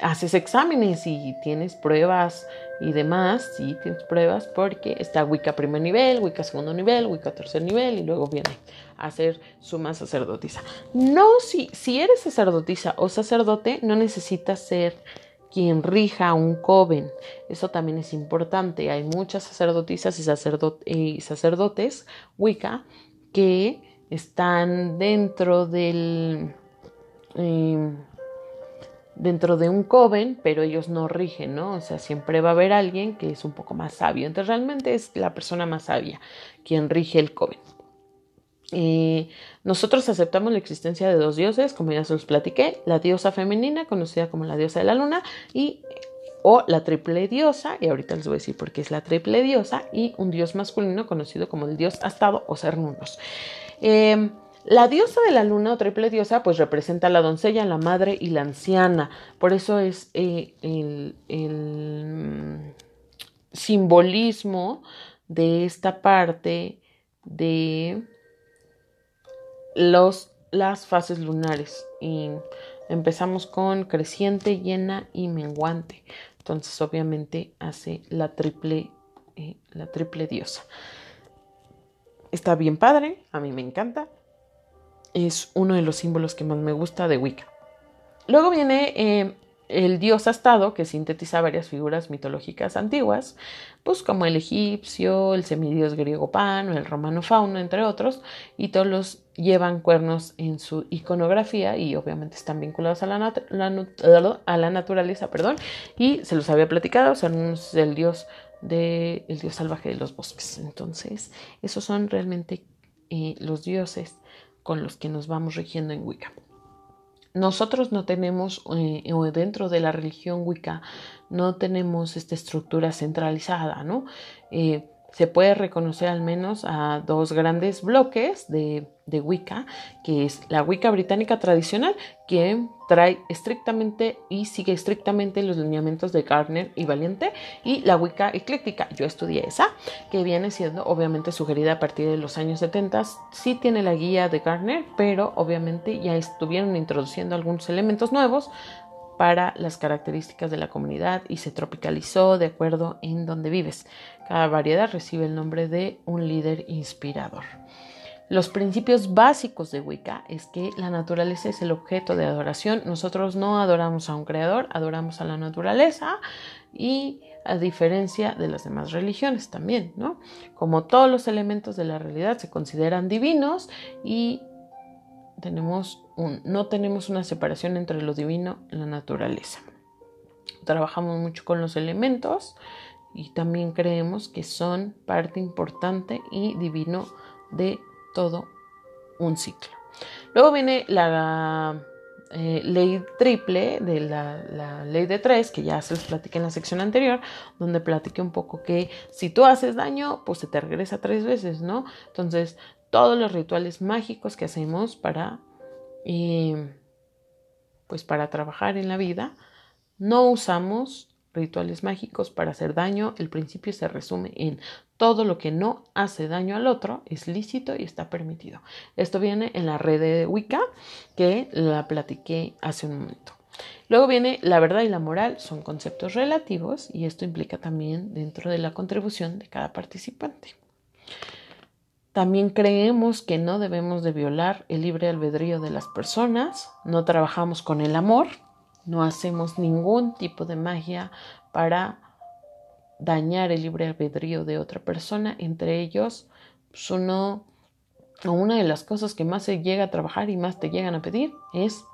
haces exámenes y tienes pruebas y demás, sí tienes pruebas porque está Wicca primer nivel, Wicca segundo nivel, Wicca tercer nivel y luego viene a ser suma sacerdotisa. No, si, si eres sacerdotisa o sacerdote, no necesitas ser quien rija un coven. Eso también es importante. Hay muchas sacerdotisas y, sacerdotes Wicca que están dentro del... Em, dentro de un coven, pero ellos no rigen, ¿no? O sea, siempre va a haber alguien que es un poco más sabio. Entonces, realmente es la persona más sabia quien rige el coven. Eh, nosotros aceptamos la existencia de dos dioses, como ya se los platiqué, la diosa femenina, conocida como la diosa de la luna, y o la triple diosa, y ahorita les voy a decir por qué es la triple diosa, y un dios masculino conocido como el dios astado o Cernunos. Eh, la diosa de la luna o triple diosa pues representa a la doncella, la madre y la anciana. Por eso es eh, el, mm, simbolismo de esta parte de los, las fases lunares. Y empezamos con creciente, llena y menguante. Entonces obviamente hace la triple, eh, la triple diosa. Está bien padre, a mí me encanta es uno de los símbolos que más me gusta de Wicca. Luego viene eh, el dios astado, que sintetiza varias figuras mitológicas antiguas, pues como el egipcio, el semidios griego Pan o el romano Fauno, entre otros, y todos los llevan cuernos en su iconografía y obviamente están vinculados a la, naturaleza, perdón, y se los había platicado, son el dios del dios salvaje de los bosques. Entonces, esos son realmente eh, los dioses con los que nos vamos rigiendo en Wicca. Nosotros no tenemos, eh, dentro de la religión Wicca, no tenemos esta estructura centralizada, ¿no? Eh, se puede reconocer al menos a dos grandes bloques de, Wicca, que es la Wicca británica tradicional, que trae estrictamente y sigue estrictamente los lineamientos de Gardner y Valiente, y la Wicca ecléctica, yo estudié esa, que viene siendo obviamente sugerida a partir de los años 70, sí tiene la guía de Gardner, pero obviamente ya estuvieron introduciendo algunos elementos nuevos, para las características de la comunidad y se tropicalizó de acuerdo en donde vives. Cada variedad recibe el nombre de un líder inspirador. Los principios básicos de Wicca es que la naturaleza es el objeto de adoración. Nosotros no adoramos a un creador, adoramos a la naturaleza y a diferencia de las demás religiones también, ¿no? Como todos los elementos de la realidad se consideran divinos y tenemos no tenemos una separación entre lo divino y la naturaleza. Trabajamos mucho con los elementos y también creemos que son parte importante y divino de todo un ciclo. Luego viene la eh, ley triple de la, ley de tres, que ya se les platiqué en la sección anterior, donde platiqué un poco que si tú haces daño, pues se te regresa tres veces, ¿no? Entonces, todos los rituales mágicos que hacemos para y pues para trabajar en la vida, no usamos rituales mágicos para hacer daño. El principio se resume en todo lo que no hace daño al otro es lícito y está permitido. Esto viene en la red de Wicca que la platiqué hace un momento. Luego viene la verdad y la moral, son conceptos relativos y esto implica también dentro de la contribución de cada participante. También creemos que no debemos de violar el libre albedrío de las personas, no trabajamos con el amor, no hacemos ningún tipo de magia para dañar el libre albedrío de otra persona, entre ellos pues uno una de las cosas que más se llega a trabajar y más te llegan a pedir es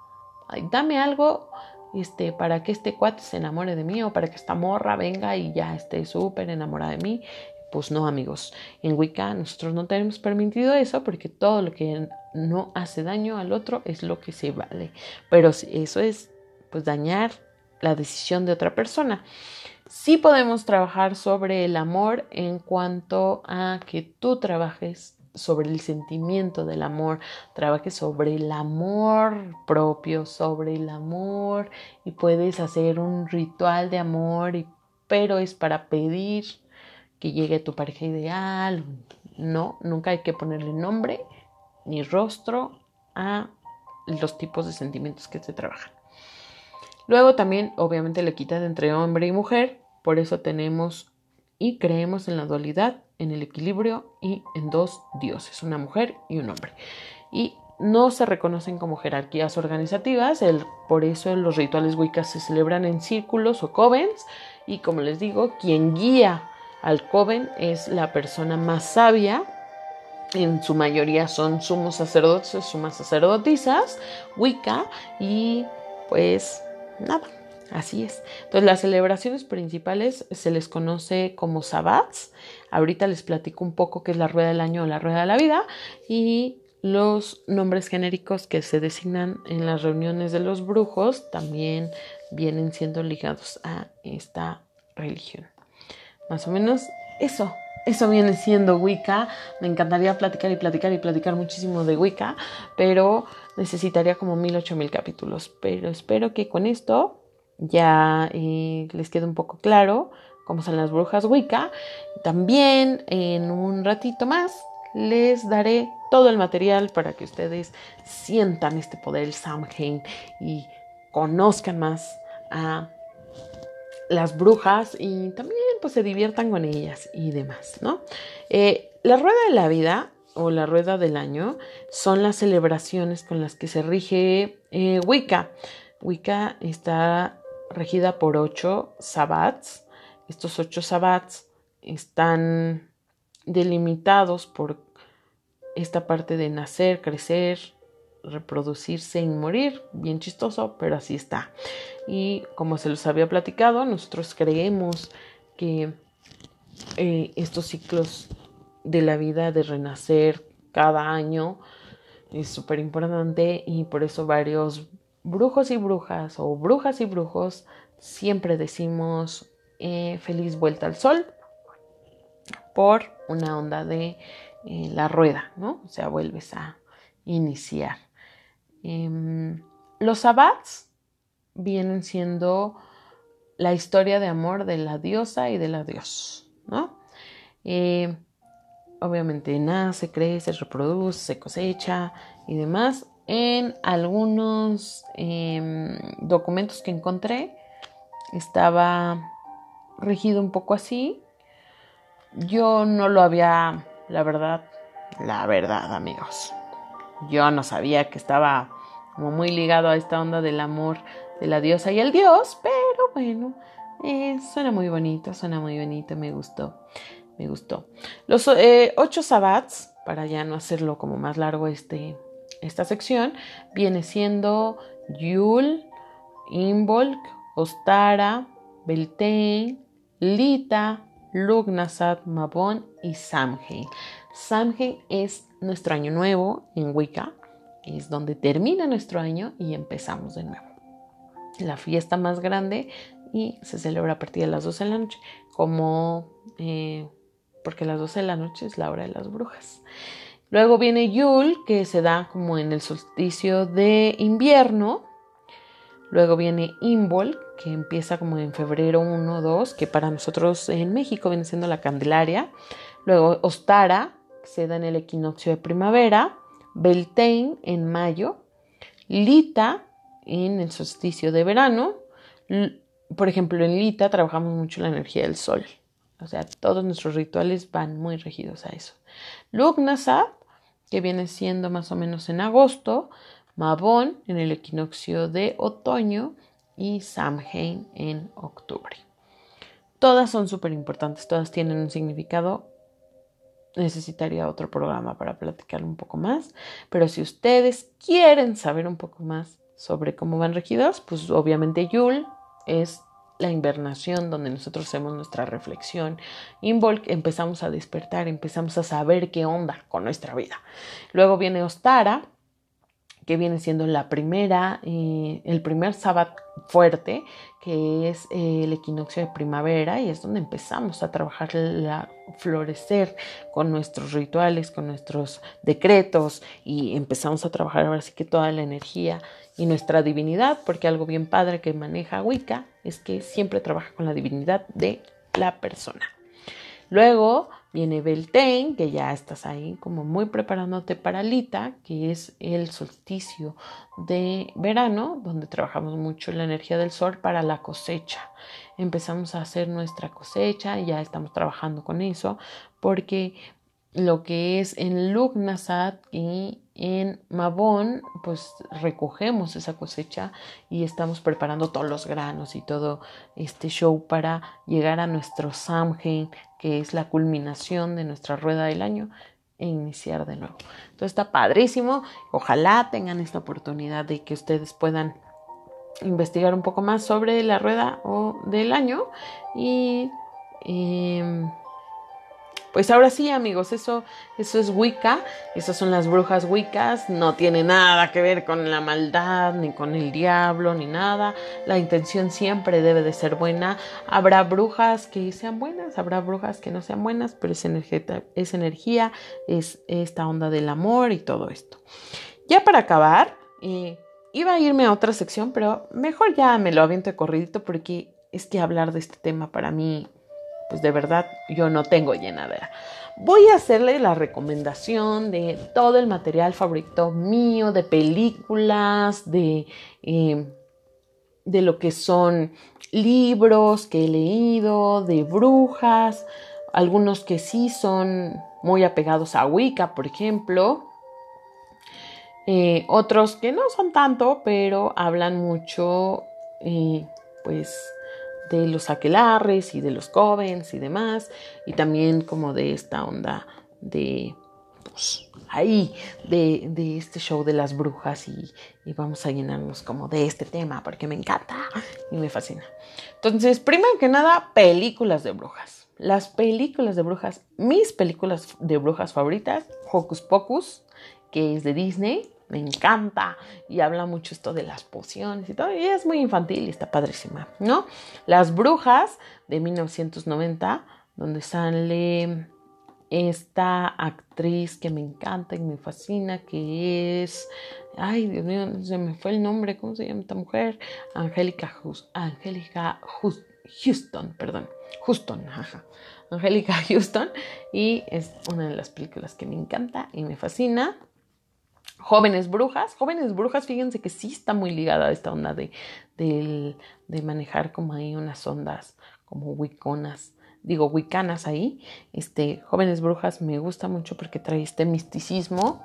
dame algo este, para que este cuate se enamore de mí o para que esta morra venga y ya esté súper enamorada de mí pues no, amigos. En Wicca nosotros no tenemos permitido eso porque todo lo que no hace daño al otro es lo que se vale. Pero eso es pues dañar la decisión de otra persona. Sí podemos trabajar sobre el amor en cuanto a que tú trabajes sobre el sentimiento del amor, trabajes sobre el amor propio, sobre el amor y puedes hacer un ritual de amor, pero es para pedir que llegue tu pareja ideal. No, nunca hay que ponerle nombre ni rostro a los tipos de sentimientos que se trabajan. Luego también, obviamente, le quita entre hombre y mujer. Por eso tenemos y creemos en la dualidad, en el equilibrio y en dos dioses, una mujer y un hombre. Y no se reconocen como jerarquías organizativas, el, por eso los rituales wiccas se celebran en círculos o covens y como les digo, quien guía Alcoven es la persona más sabia. En su mayoría son sumos sacerdotes, sumas sacerdotisas, Wicca y pues nada, así es. Entonces las celebraciones principales se les conoce como sabbats. Ahorita les platico un poco qué es la rueda del año o la rueda de la vida y los nombres genéricos que se designan en las reuniones de los brujos también vienen siendo ligados a esta religión. Más o menos eso. Eso viene siendo Wicca. Me encantaría platicar y platicar y platicar muchísimo de Wicca, pero necesitaría como mil, ocho mil capítulos. Pero espero que con esto ya eh, les quede un poco claro cómo son las brujas Wicca. También en un ratito más les daré todo el material para que ustedes sientan este poder, Samhain, y conozcan más a las brujas y también pues se diviertan con ellas y demás, ¿no? Eh, la rueda de la vida o la rueda del año son las celebraciones con las que se rige eh, Wicca. Wicca está regida por ocho sabbats. Estos ocho sabbats están delimitados por esta parte de nacer, crecer, reproducirse y morir. Bien chistoso, pero así está. Y como se los había platicado, nosotros creemos que eh, estos ciclos de la vida de renacer cada año es súper importante y por eso varios brujos y brujas o brujas y brujos siempre decimos eh, feliz vuelta al sol por una onda de eh, la rueda, ¿no? O sea, vuelves a iniciar. Em, los sabbats vienen siendo la historia de amor de la diosa y de la dios, ¿no? Eh, obviamente nace, crece, reproduce, se cosecha y demás. En algunos em, documentos que encontré estaba regido un poco así. Yo no lo había, la verdad, la verdad amigos. Yo no sabía que estaba como muy ligado a esta onda del amor de la diosa y el dios, pero bueno, eh, suena muy bonito, suena muy bonito, me gustó me gustó. Los eh, ocho sabbats, para ya no hacerlo como más largo este, esta sección, viene siendo Yul, Imbolc, Ostara, Beltane, Lita, Lugnasad, Mabon y Samhain. Samhain es nuestro año nuevo en Wicca, es donde termina nuestro año y empezamos de nuevo. La fiesta más grande y se celebra a partir de las 12 de la noche, como eh, porque las 12 de la noche es la hora de las brujas. Luego viene Yule, que se da como en el solsticio de invierno. Luego viene Imbol, que empieza como en febrero 1 o 2, que para nosotros en México viene siendo la Candelaria. Luego Ostara, que se da en el equinoccio de primavera. Beltane en mayo. Lita en el solsticio de verano. Por ejemplo, en Lita trabajamos mucho la energía del sol. O sea, todos nuestros rituales van muy regidos a eso. Lugnasad, que viene siendo más o menos en agosto, Mabón en el equinoccio de otoño y Samhain en octubre. Todas son súper importantes, todas tienen un significado. Necesitaría otro programa para platicar un poco más, pero si ustedes quieren saber un poco más sobre cómo van regidos, pues obviamente Yul es la invernación, donde nosotros hacemos nuestra reflexión. Empezamos a despertar, empezamos a saber qué onda con nuestra vida. Luego viene Ostara, que viene siendo la primera, eh, el primer sábado fuerte, que es eh, el equinoccio de primavera, y es donde empezamos a trabajar la florecer con nuestros rituales, con nuestros decretos, y empezamos a trabajar ahora sí que toda la energía y nuestra divinidad, porque algo bien padre que maneja Wicca es que siempre trabaja con la divinidad de la persona. Luego viene Beltane, que ya estás ahí como muy preparándote para Lita, que es el solsticio de verano, donde trabajamos mucho la energía del sol para la cosecha. Empezamos a hacer nuestra cosecha, ya estamos trabajando con eso, porque lo que es en Lugnasad y en Mabón, pues recogemos esa cosecha y estamos preparando todos los granos y todo este show para llegar a nuestro Samhain, que es la culminación de nuestra rueda del año e iniciar de nuevo. Entonces está padrísimo. Ojalá tengan esta oportunidad de que ustedes puedan investigar un poco más sobre la rueda o del año y em, pues ahora sí, amigos, eso, eso es Wicca, esas son las brujas Wiccas, no tiene nada que ver con la maldad, ni con el diablo, ni nada. La intención siempre debe de ser buena. Habrá brujas que sean buenas, habrá brujas que no sean buenas, pero es energía, es, energía, es esta onda del amor y todo esto. Ya para acabar, eh, iba a irme a otra sección, pero mejor ya me lo aviento corridito porque es que hablar de este tema para mí pues de verdad yo no tengo llenadera. Voy a hacerle la recomendación de todo el material favorito mío, de películas, de, eh, de lo que son libros que he leído, de brujas, algunos que sí son muy apegados a Wicca, por ejemplo. Eh, otros que no son tanto, pero hablan mucho, eh, pues, de los aquelarres y de los covens y demás, y también como de esta onda de, pues, ahí, de, de este show de las brujas y, y, vamos a llenarnos como de este tema porque me encanta y me fascina. Entonces, primero que nada, películas de brujas. las películas de brujas, mis películas de brujas favoritas, Hocus Pocus, que es de Disney, me encanta y habla mucho esto de las pociones y todo, y es muy infantil y está padrísima, ¿no? Las Brujas de 1990, donde sale esta actriz que me encanta y me fascina, que es, ay Dios mío, se me fue el nombre, ¿cómo se llama esta mujer? Angélica Angélica Houston, perdón, Houston, ajá. Angélica Houston y es una de las películas que me encanta y me fascina. Jóvenes Brujas. Jóvenes Brujas, fíjense que sí está muy ligada a esta onda de, de, manejar como ahí unas ondas como wiconas, digo wicanas ahí. Este, Jóvenes Brujas me gusta mucho porque trae este misticismo.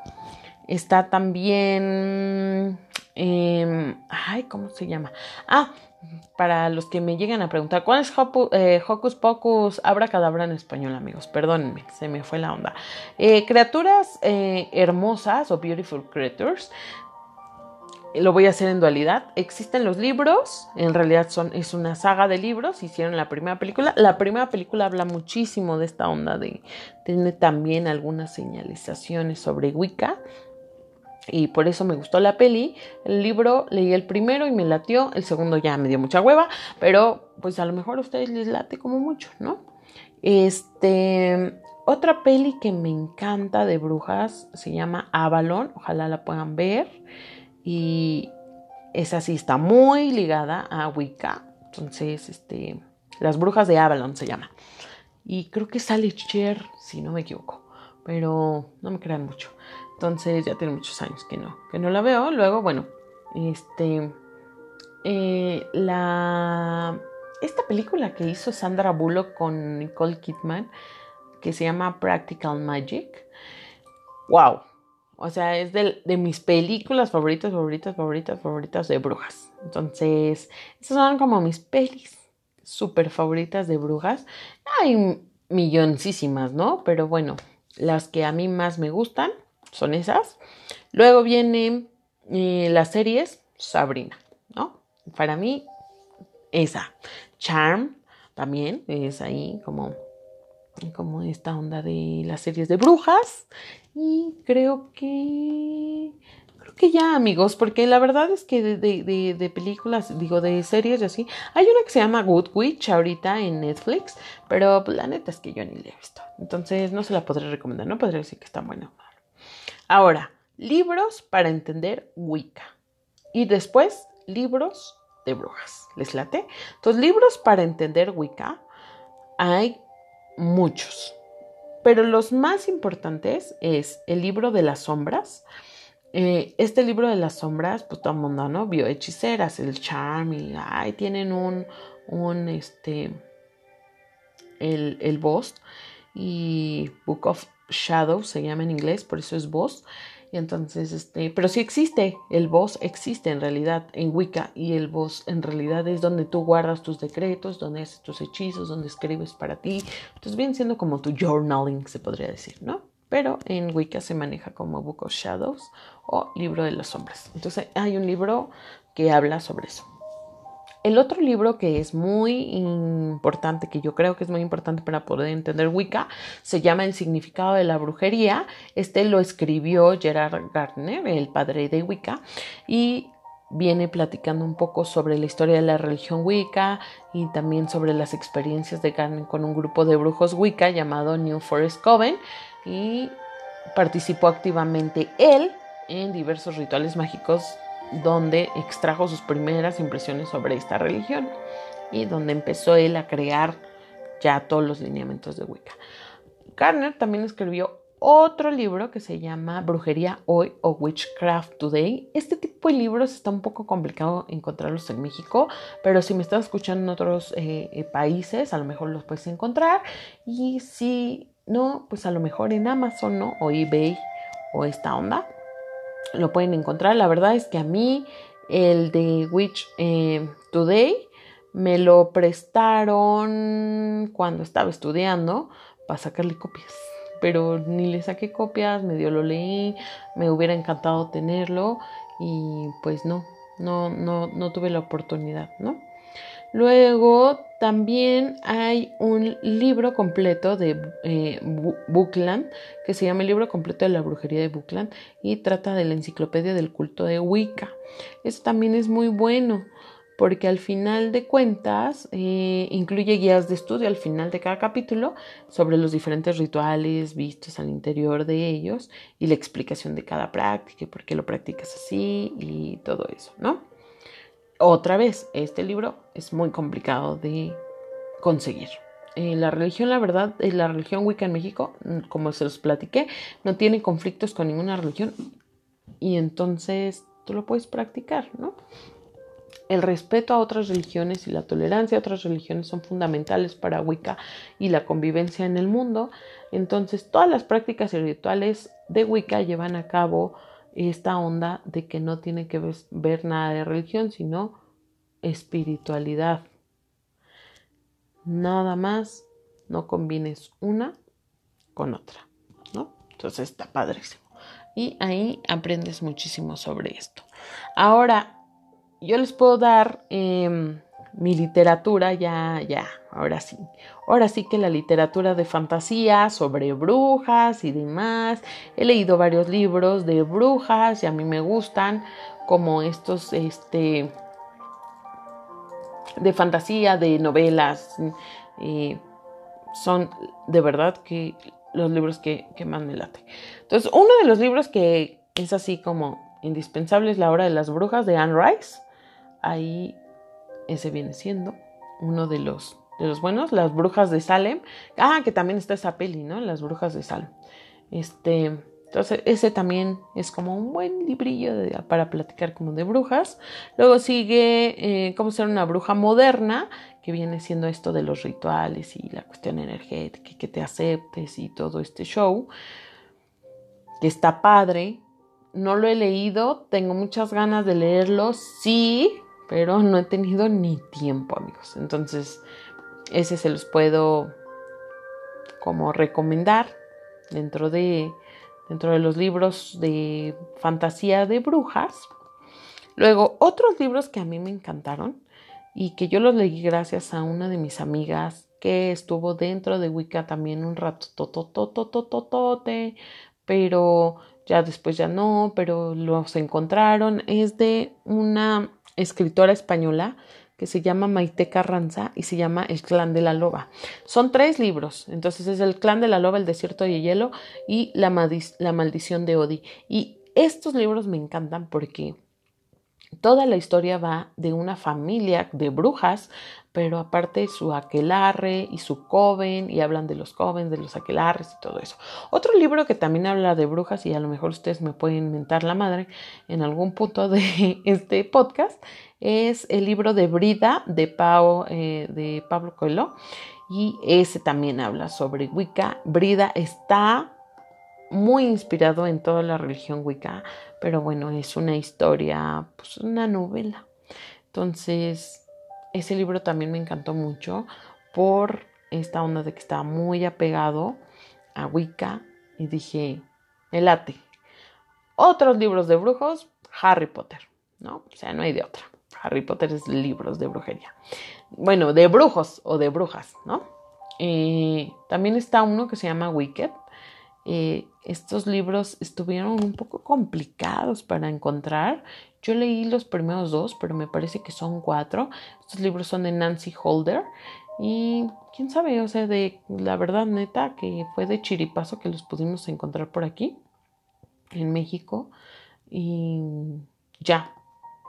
Está también, em, ay, ¿cómo se llama? Ah, para los que me llegan a preguntar, ¿cuál es eh, Hocus Pocus Abracadabra en español, amigos? Perdónenme, se me fue la onda. Eh, criaturas eh, hermosas o beautiful creatures. Lo voy a hacer en dualidad. Existen los libros, en realidad son, es una saga de libros, hicieron la primera película. La primera película habla muchísimo de esta onda de, tiene también algunas señalizaciones sobre Wicca, y por eso me gustó la peli. El libro leí el primero y me latió, el segundo ya me dio mucha hueva, pero pues a lo mejor a ustedes les late como mucho, ¿no? Este, otra peli que me encanta de brujas se llama Avalon, ojalá la puedan ver. Y esa sí está muy ligada a Wicca. Entonces, este, Las Brujas de Avalon se llama. Y creo que sale Cher, si no me equivoco. Pero no me crean mucho. Entonces ya tiene muchos años que no, que no la veo. Luego, bueno, este, eh, la, esta película que hizo Sandra Bullock con Nicole Kidman, que se llama Practical Magic, wow. O sea, es de, de mis películas favoritas, favoritas, favoritas, favoritas de brujas. Entonces, esas son como mis pelis súper favoritas de brujas. Hay milloncísimas, ¿no? Pero bueno, las que a mí más me gustan son esas. Luego vienen eh, las series Sabrina, ¿no? Para mí, esa. Charm también es ahí como, como esta onda de las series de brujas. Y creo que creo que ya, amigos, porque la verdad es que de, de, películas, digo, de series y así, hay una que se llama Good Witch ahorita en Netflix, pero la neta es que yo ni la he visto. Entonces no se la podré recomendar, no podré decir que está buena. Ahora, libros para entender Wicca. Y después, libros de brujas. ¿Les late? Entonces, libros para entender Wicca hay muchos. Pero los más importantes es el libro de las sombras. Eh, este libro de las sombras, pues todo mundo, ¿no? Biohechiceras, el charm y ay, tienen un, un, este, el, el boss y Book of Shadow se llama en inglés, por eso es voz. Y entonces, este, pero sí existe, el voz existe en realidad en Wicca y el voz en realidad es donde tú guardas tus decretos, donde haces tus hechizos, donde escribes para ti. Entonces viene siendo como tu journaling, se podría decir, ¿no? Pero en Wicca se maneja como Book of Shadows o Libro de las Sombras. Entonces hay un libro que habla sobre eso. El otro libro que es muy importante, que yo creo que es muy importante para poder entender Wicca, se llama El significado de la brujería. Este lo escribió Gerard Gardner, el padre de Wicca, y viene platicando un poco sobre la historia de la religión Wicca y también sobre las experiencias de Gardner con un grupo de brujos Wicca llamado New Forest Coven y participó activamente él en diversos rituales mágicos donde extrajo sus primeras impresiones sobre esta religión y donde empezó él a crear ya todos los lineamientos de Wicca. Garner también escribió otro libro que se llama Brujería Hoy o Witchcraft Today. Este tipo de libros está un poco complicado encontrarlos en México, pero si me estás escuchando en otros eh, eh, países, a lo mejor los puedes encontrar. Y si no, pues a lo mejor en Amazon o eBay o esta onda lo pueden encontrar. La verdad es que a mí el de Witch eh, Today me lo prestaron cuando estaba estudiando para sacarle copias. Pero ni le saqué copias, medio lo leí, me hubiera encantado tenerlo y pues no, no, no, no tuve la oportunidad, ¿no? Luego también hay un libro completo de eh, Buckland que se llama el libro completo de la brujería de Buckland y trata de la enciclopedia del culto de Wicca. Eso también es muy bueno porque al final de cuentas eh, incluye guías de estudio al final de cada capítulo sobre los diferentes rituales vistos al interior de ellos y la explicación de cada práctica y por qué lo practicas así y todo eso, ¿no? Otra vez, este libro es muy complicado de conseguir. Eh, la religión, la verdad, eh, la religión Wicca en México, mm, como se los platiqué, no tiene conflictos con ninguna religión y entonces tú lo puedes practicar, ¿no? El respeto a otras religiones y la tolerancia a otras religiones son fundamentales para Wicca y la convivencia en el mundo. Entonces, todas las prácticas y rituales de Wicca llevan a cabo esta onda de que no tiene que ver nada de religión, sino espiritualidad. Nada más, no combines una con otra, ¿no? Entonces está padrísimo. Y ahí aprendes muchísimo sobre esto. Ahora, yo les puedo dar em, mi literatura ya, ya, ahora sí. Ahora sí que la literatura de fantasía sobre brujas y demás. He leído varios libros de brujas y a mí me gustan como estos, este, de fantasía, de novelas. son de verdad que los libros que, que más me late. Entonces, uno de los libros que es así como indispensable es La Hora de las Brujas de Anne Rice. Ahí ese viene siendo uno de los, de los buenos, Las Brujas de Salem. Ah, que también está esa peli, ¿no? Las Brujas de Salem. Este, entonces, ese también es como un buen librillo para platicar como de brujas. Luego sigue eh, Cómo ser una bruja moderna, que viene siendo esto de los rituales y la cuestión energética, que te aceptes y todo este show, que está padre. No lo he leído, tengo muchas ganas de leerlo, sí, pero no he tenido ni tiempo, amigos. Entonces, ese se los puedo como recomendar dentro de dentro de los libros de fantasía de brujas. Luego, otros libros que a mí me encantaron y que yo los leí gracias a una de mis amigas que estuvo dentro de Wicca también un rato, totototototote, pero ya después ya no, pero los encontraron. Es de una escritora española que se llama Maite Carranza y se llama El clan de la loba. Son tres libros, entonces es El clan de la loba, El desierto de hielo y La, la maldición de Odi. Y estos libros me encantan porque toda la historia va de una familia de brujas pero aparte su aquelarre y su coven, y hablan de los covens, de los aquelarres y todo eso. Otro libro que también habla de brujas, y a lo mejor ustedes me pueden inventar la madre en algún punto de este podcast, es el libro de Brida de, Pau, eh, de Pablo Coelho, y ese también habla sobre Wicca. Brida está muy inspirado en toda la religión Wicca, pero bueno, es una historia, pues una novela. Entonces, ese libro también me encantó mucho por esta onda de que estaba muy apegado a Wicca y dije, me late. Otros libros de brujos, Harry Potter, ¿no? O sea, no hay de otra. Harry Potter es libros de brujería. Bueno, de brujos o de brujas, ¿no? Eh, también está uno que se llama Wicked. Eh, estos libros estuvieron un poco complicados para encontrar. Yo leí los primeros dos, pero me parece que son cuatro. Estos libros son de Nancy Holder. Y quién sabe, o sea, de la verdad neta que fue de chiripazo que los pudimos encontrar por aquí, en México. Y ya,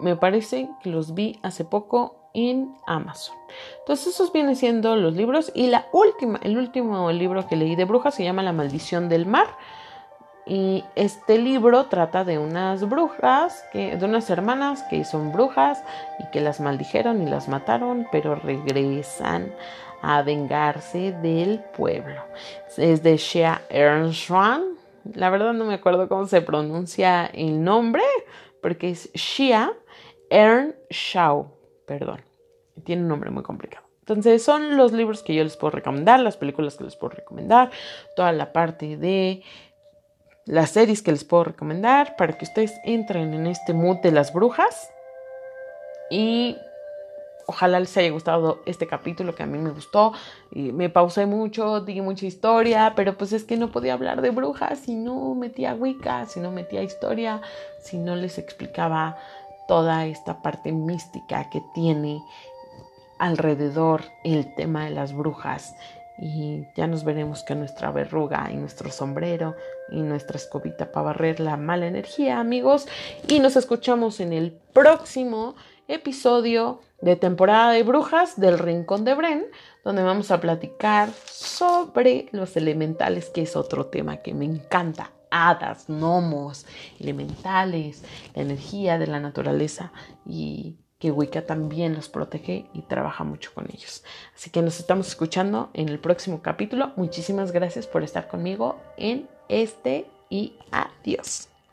me parece que los vi hace poco en Amazon. Entonces esos vienen siendo los libros y la última, el último libro que leí de brujas se llama La maldición del mar y este libro trata de unas brujas, que, de unas hermanas que son brujas y que las maldijeron y las mataron, pero regresan a vengarse del pueblo. Es de Shea Ernstran. La verdad no me acuerdo cómo se pronuncia el nombre, porque es Shea Earnshaw. Perdón, tiene un nombre muy complicado. Entonces son los libros que yo les puedo recomendar, las películas que les puedo recomendar, toda la parte de las series que les puedo recomendar para que ustedes entren en este mood de las brujas y Ojalá les haya gustado este capítulo que a mí me gustó. Y me pausé mucho, di mucha historia, pero pues es que no podía hablar de brujas si no metía Wicca, si no metía historia, si no les explicaba toda esta parte mística que tiene alrededor el tema de las brujas. Y ya nos veremos con nuestra verruga y nuestro sombrero y nuestra escobita para barrer la mala energía, amigos. Y nos escuchamos en el próximo episodio de temporada de brujas del Rincón de Bren, donde vamos a platicar sobre los elementales, que es otro tema que me encanta. Hadas, gnomos, elementales, la energía de la naturaleza y que Wicca también los protege y trabaja mucho con ellos. Así que nos estamos escuchando en el próximo capítulo. Muchísimas gracias por estar conmigo en este y adiós.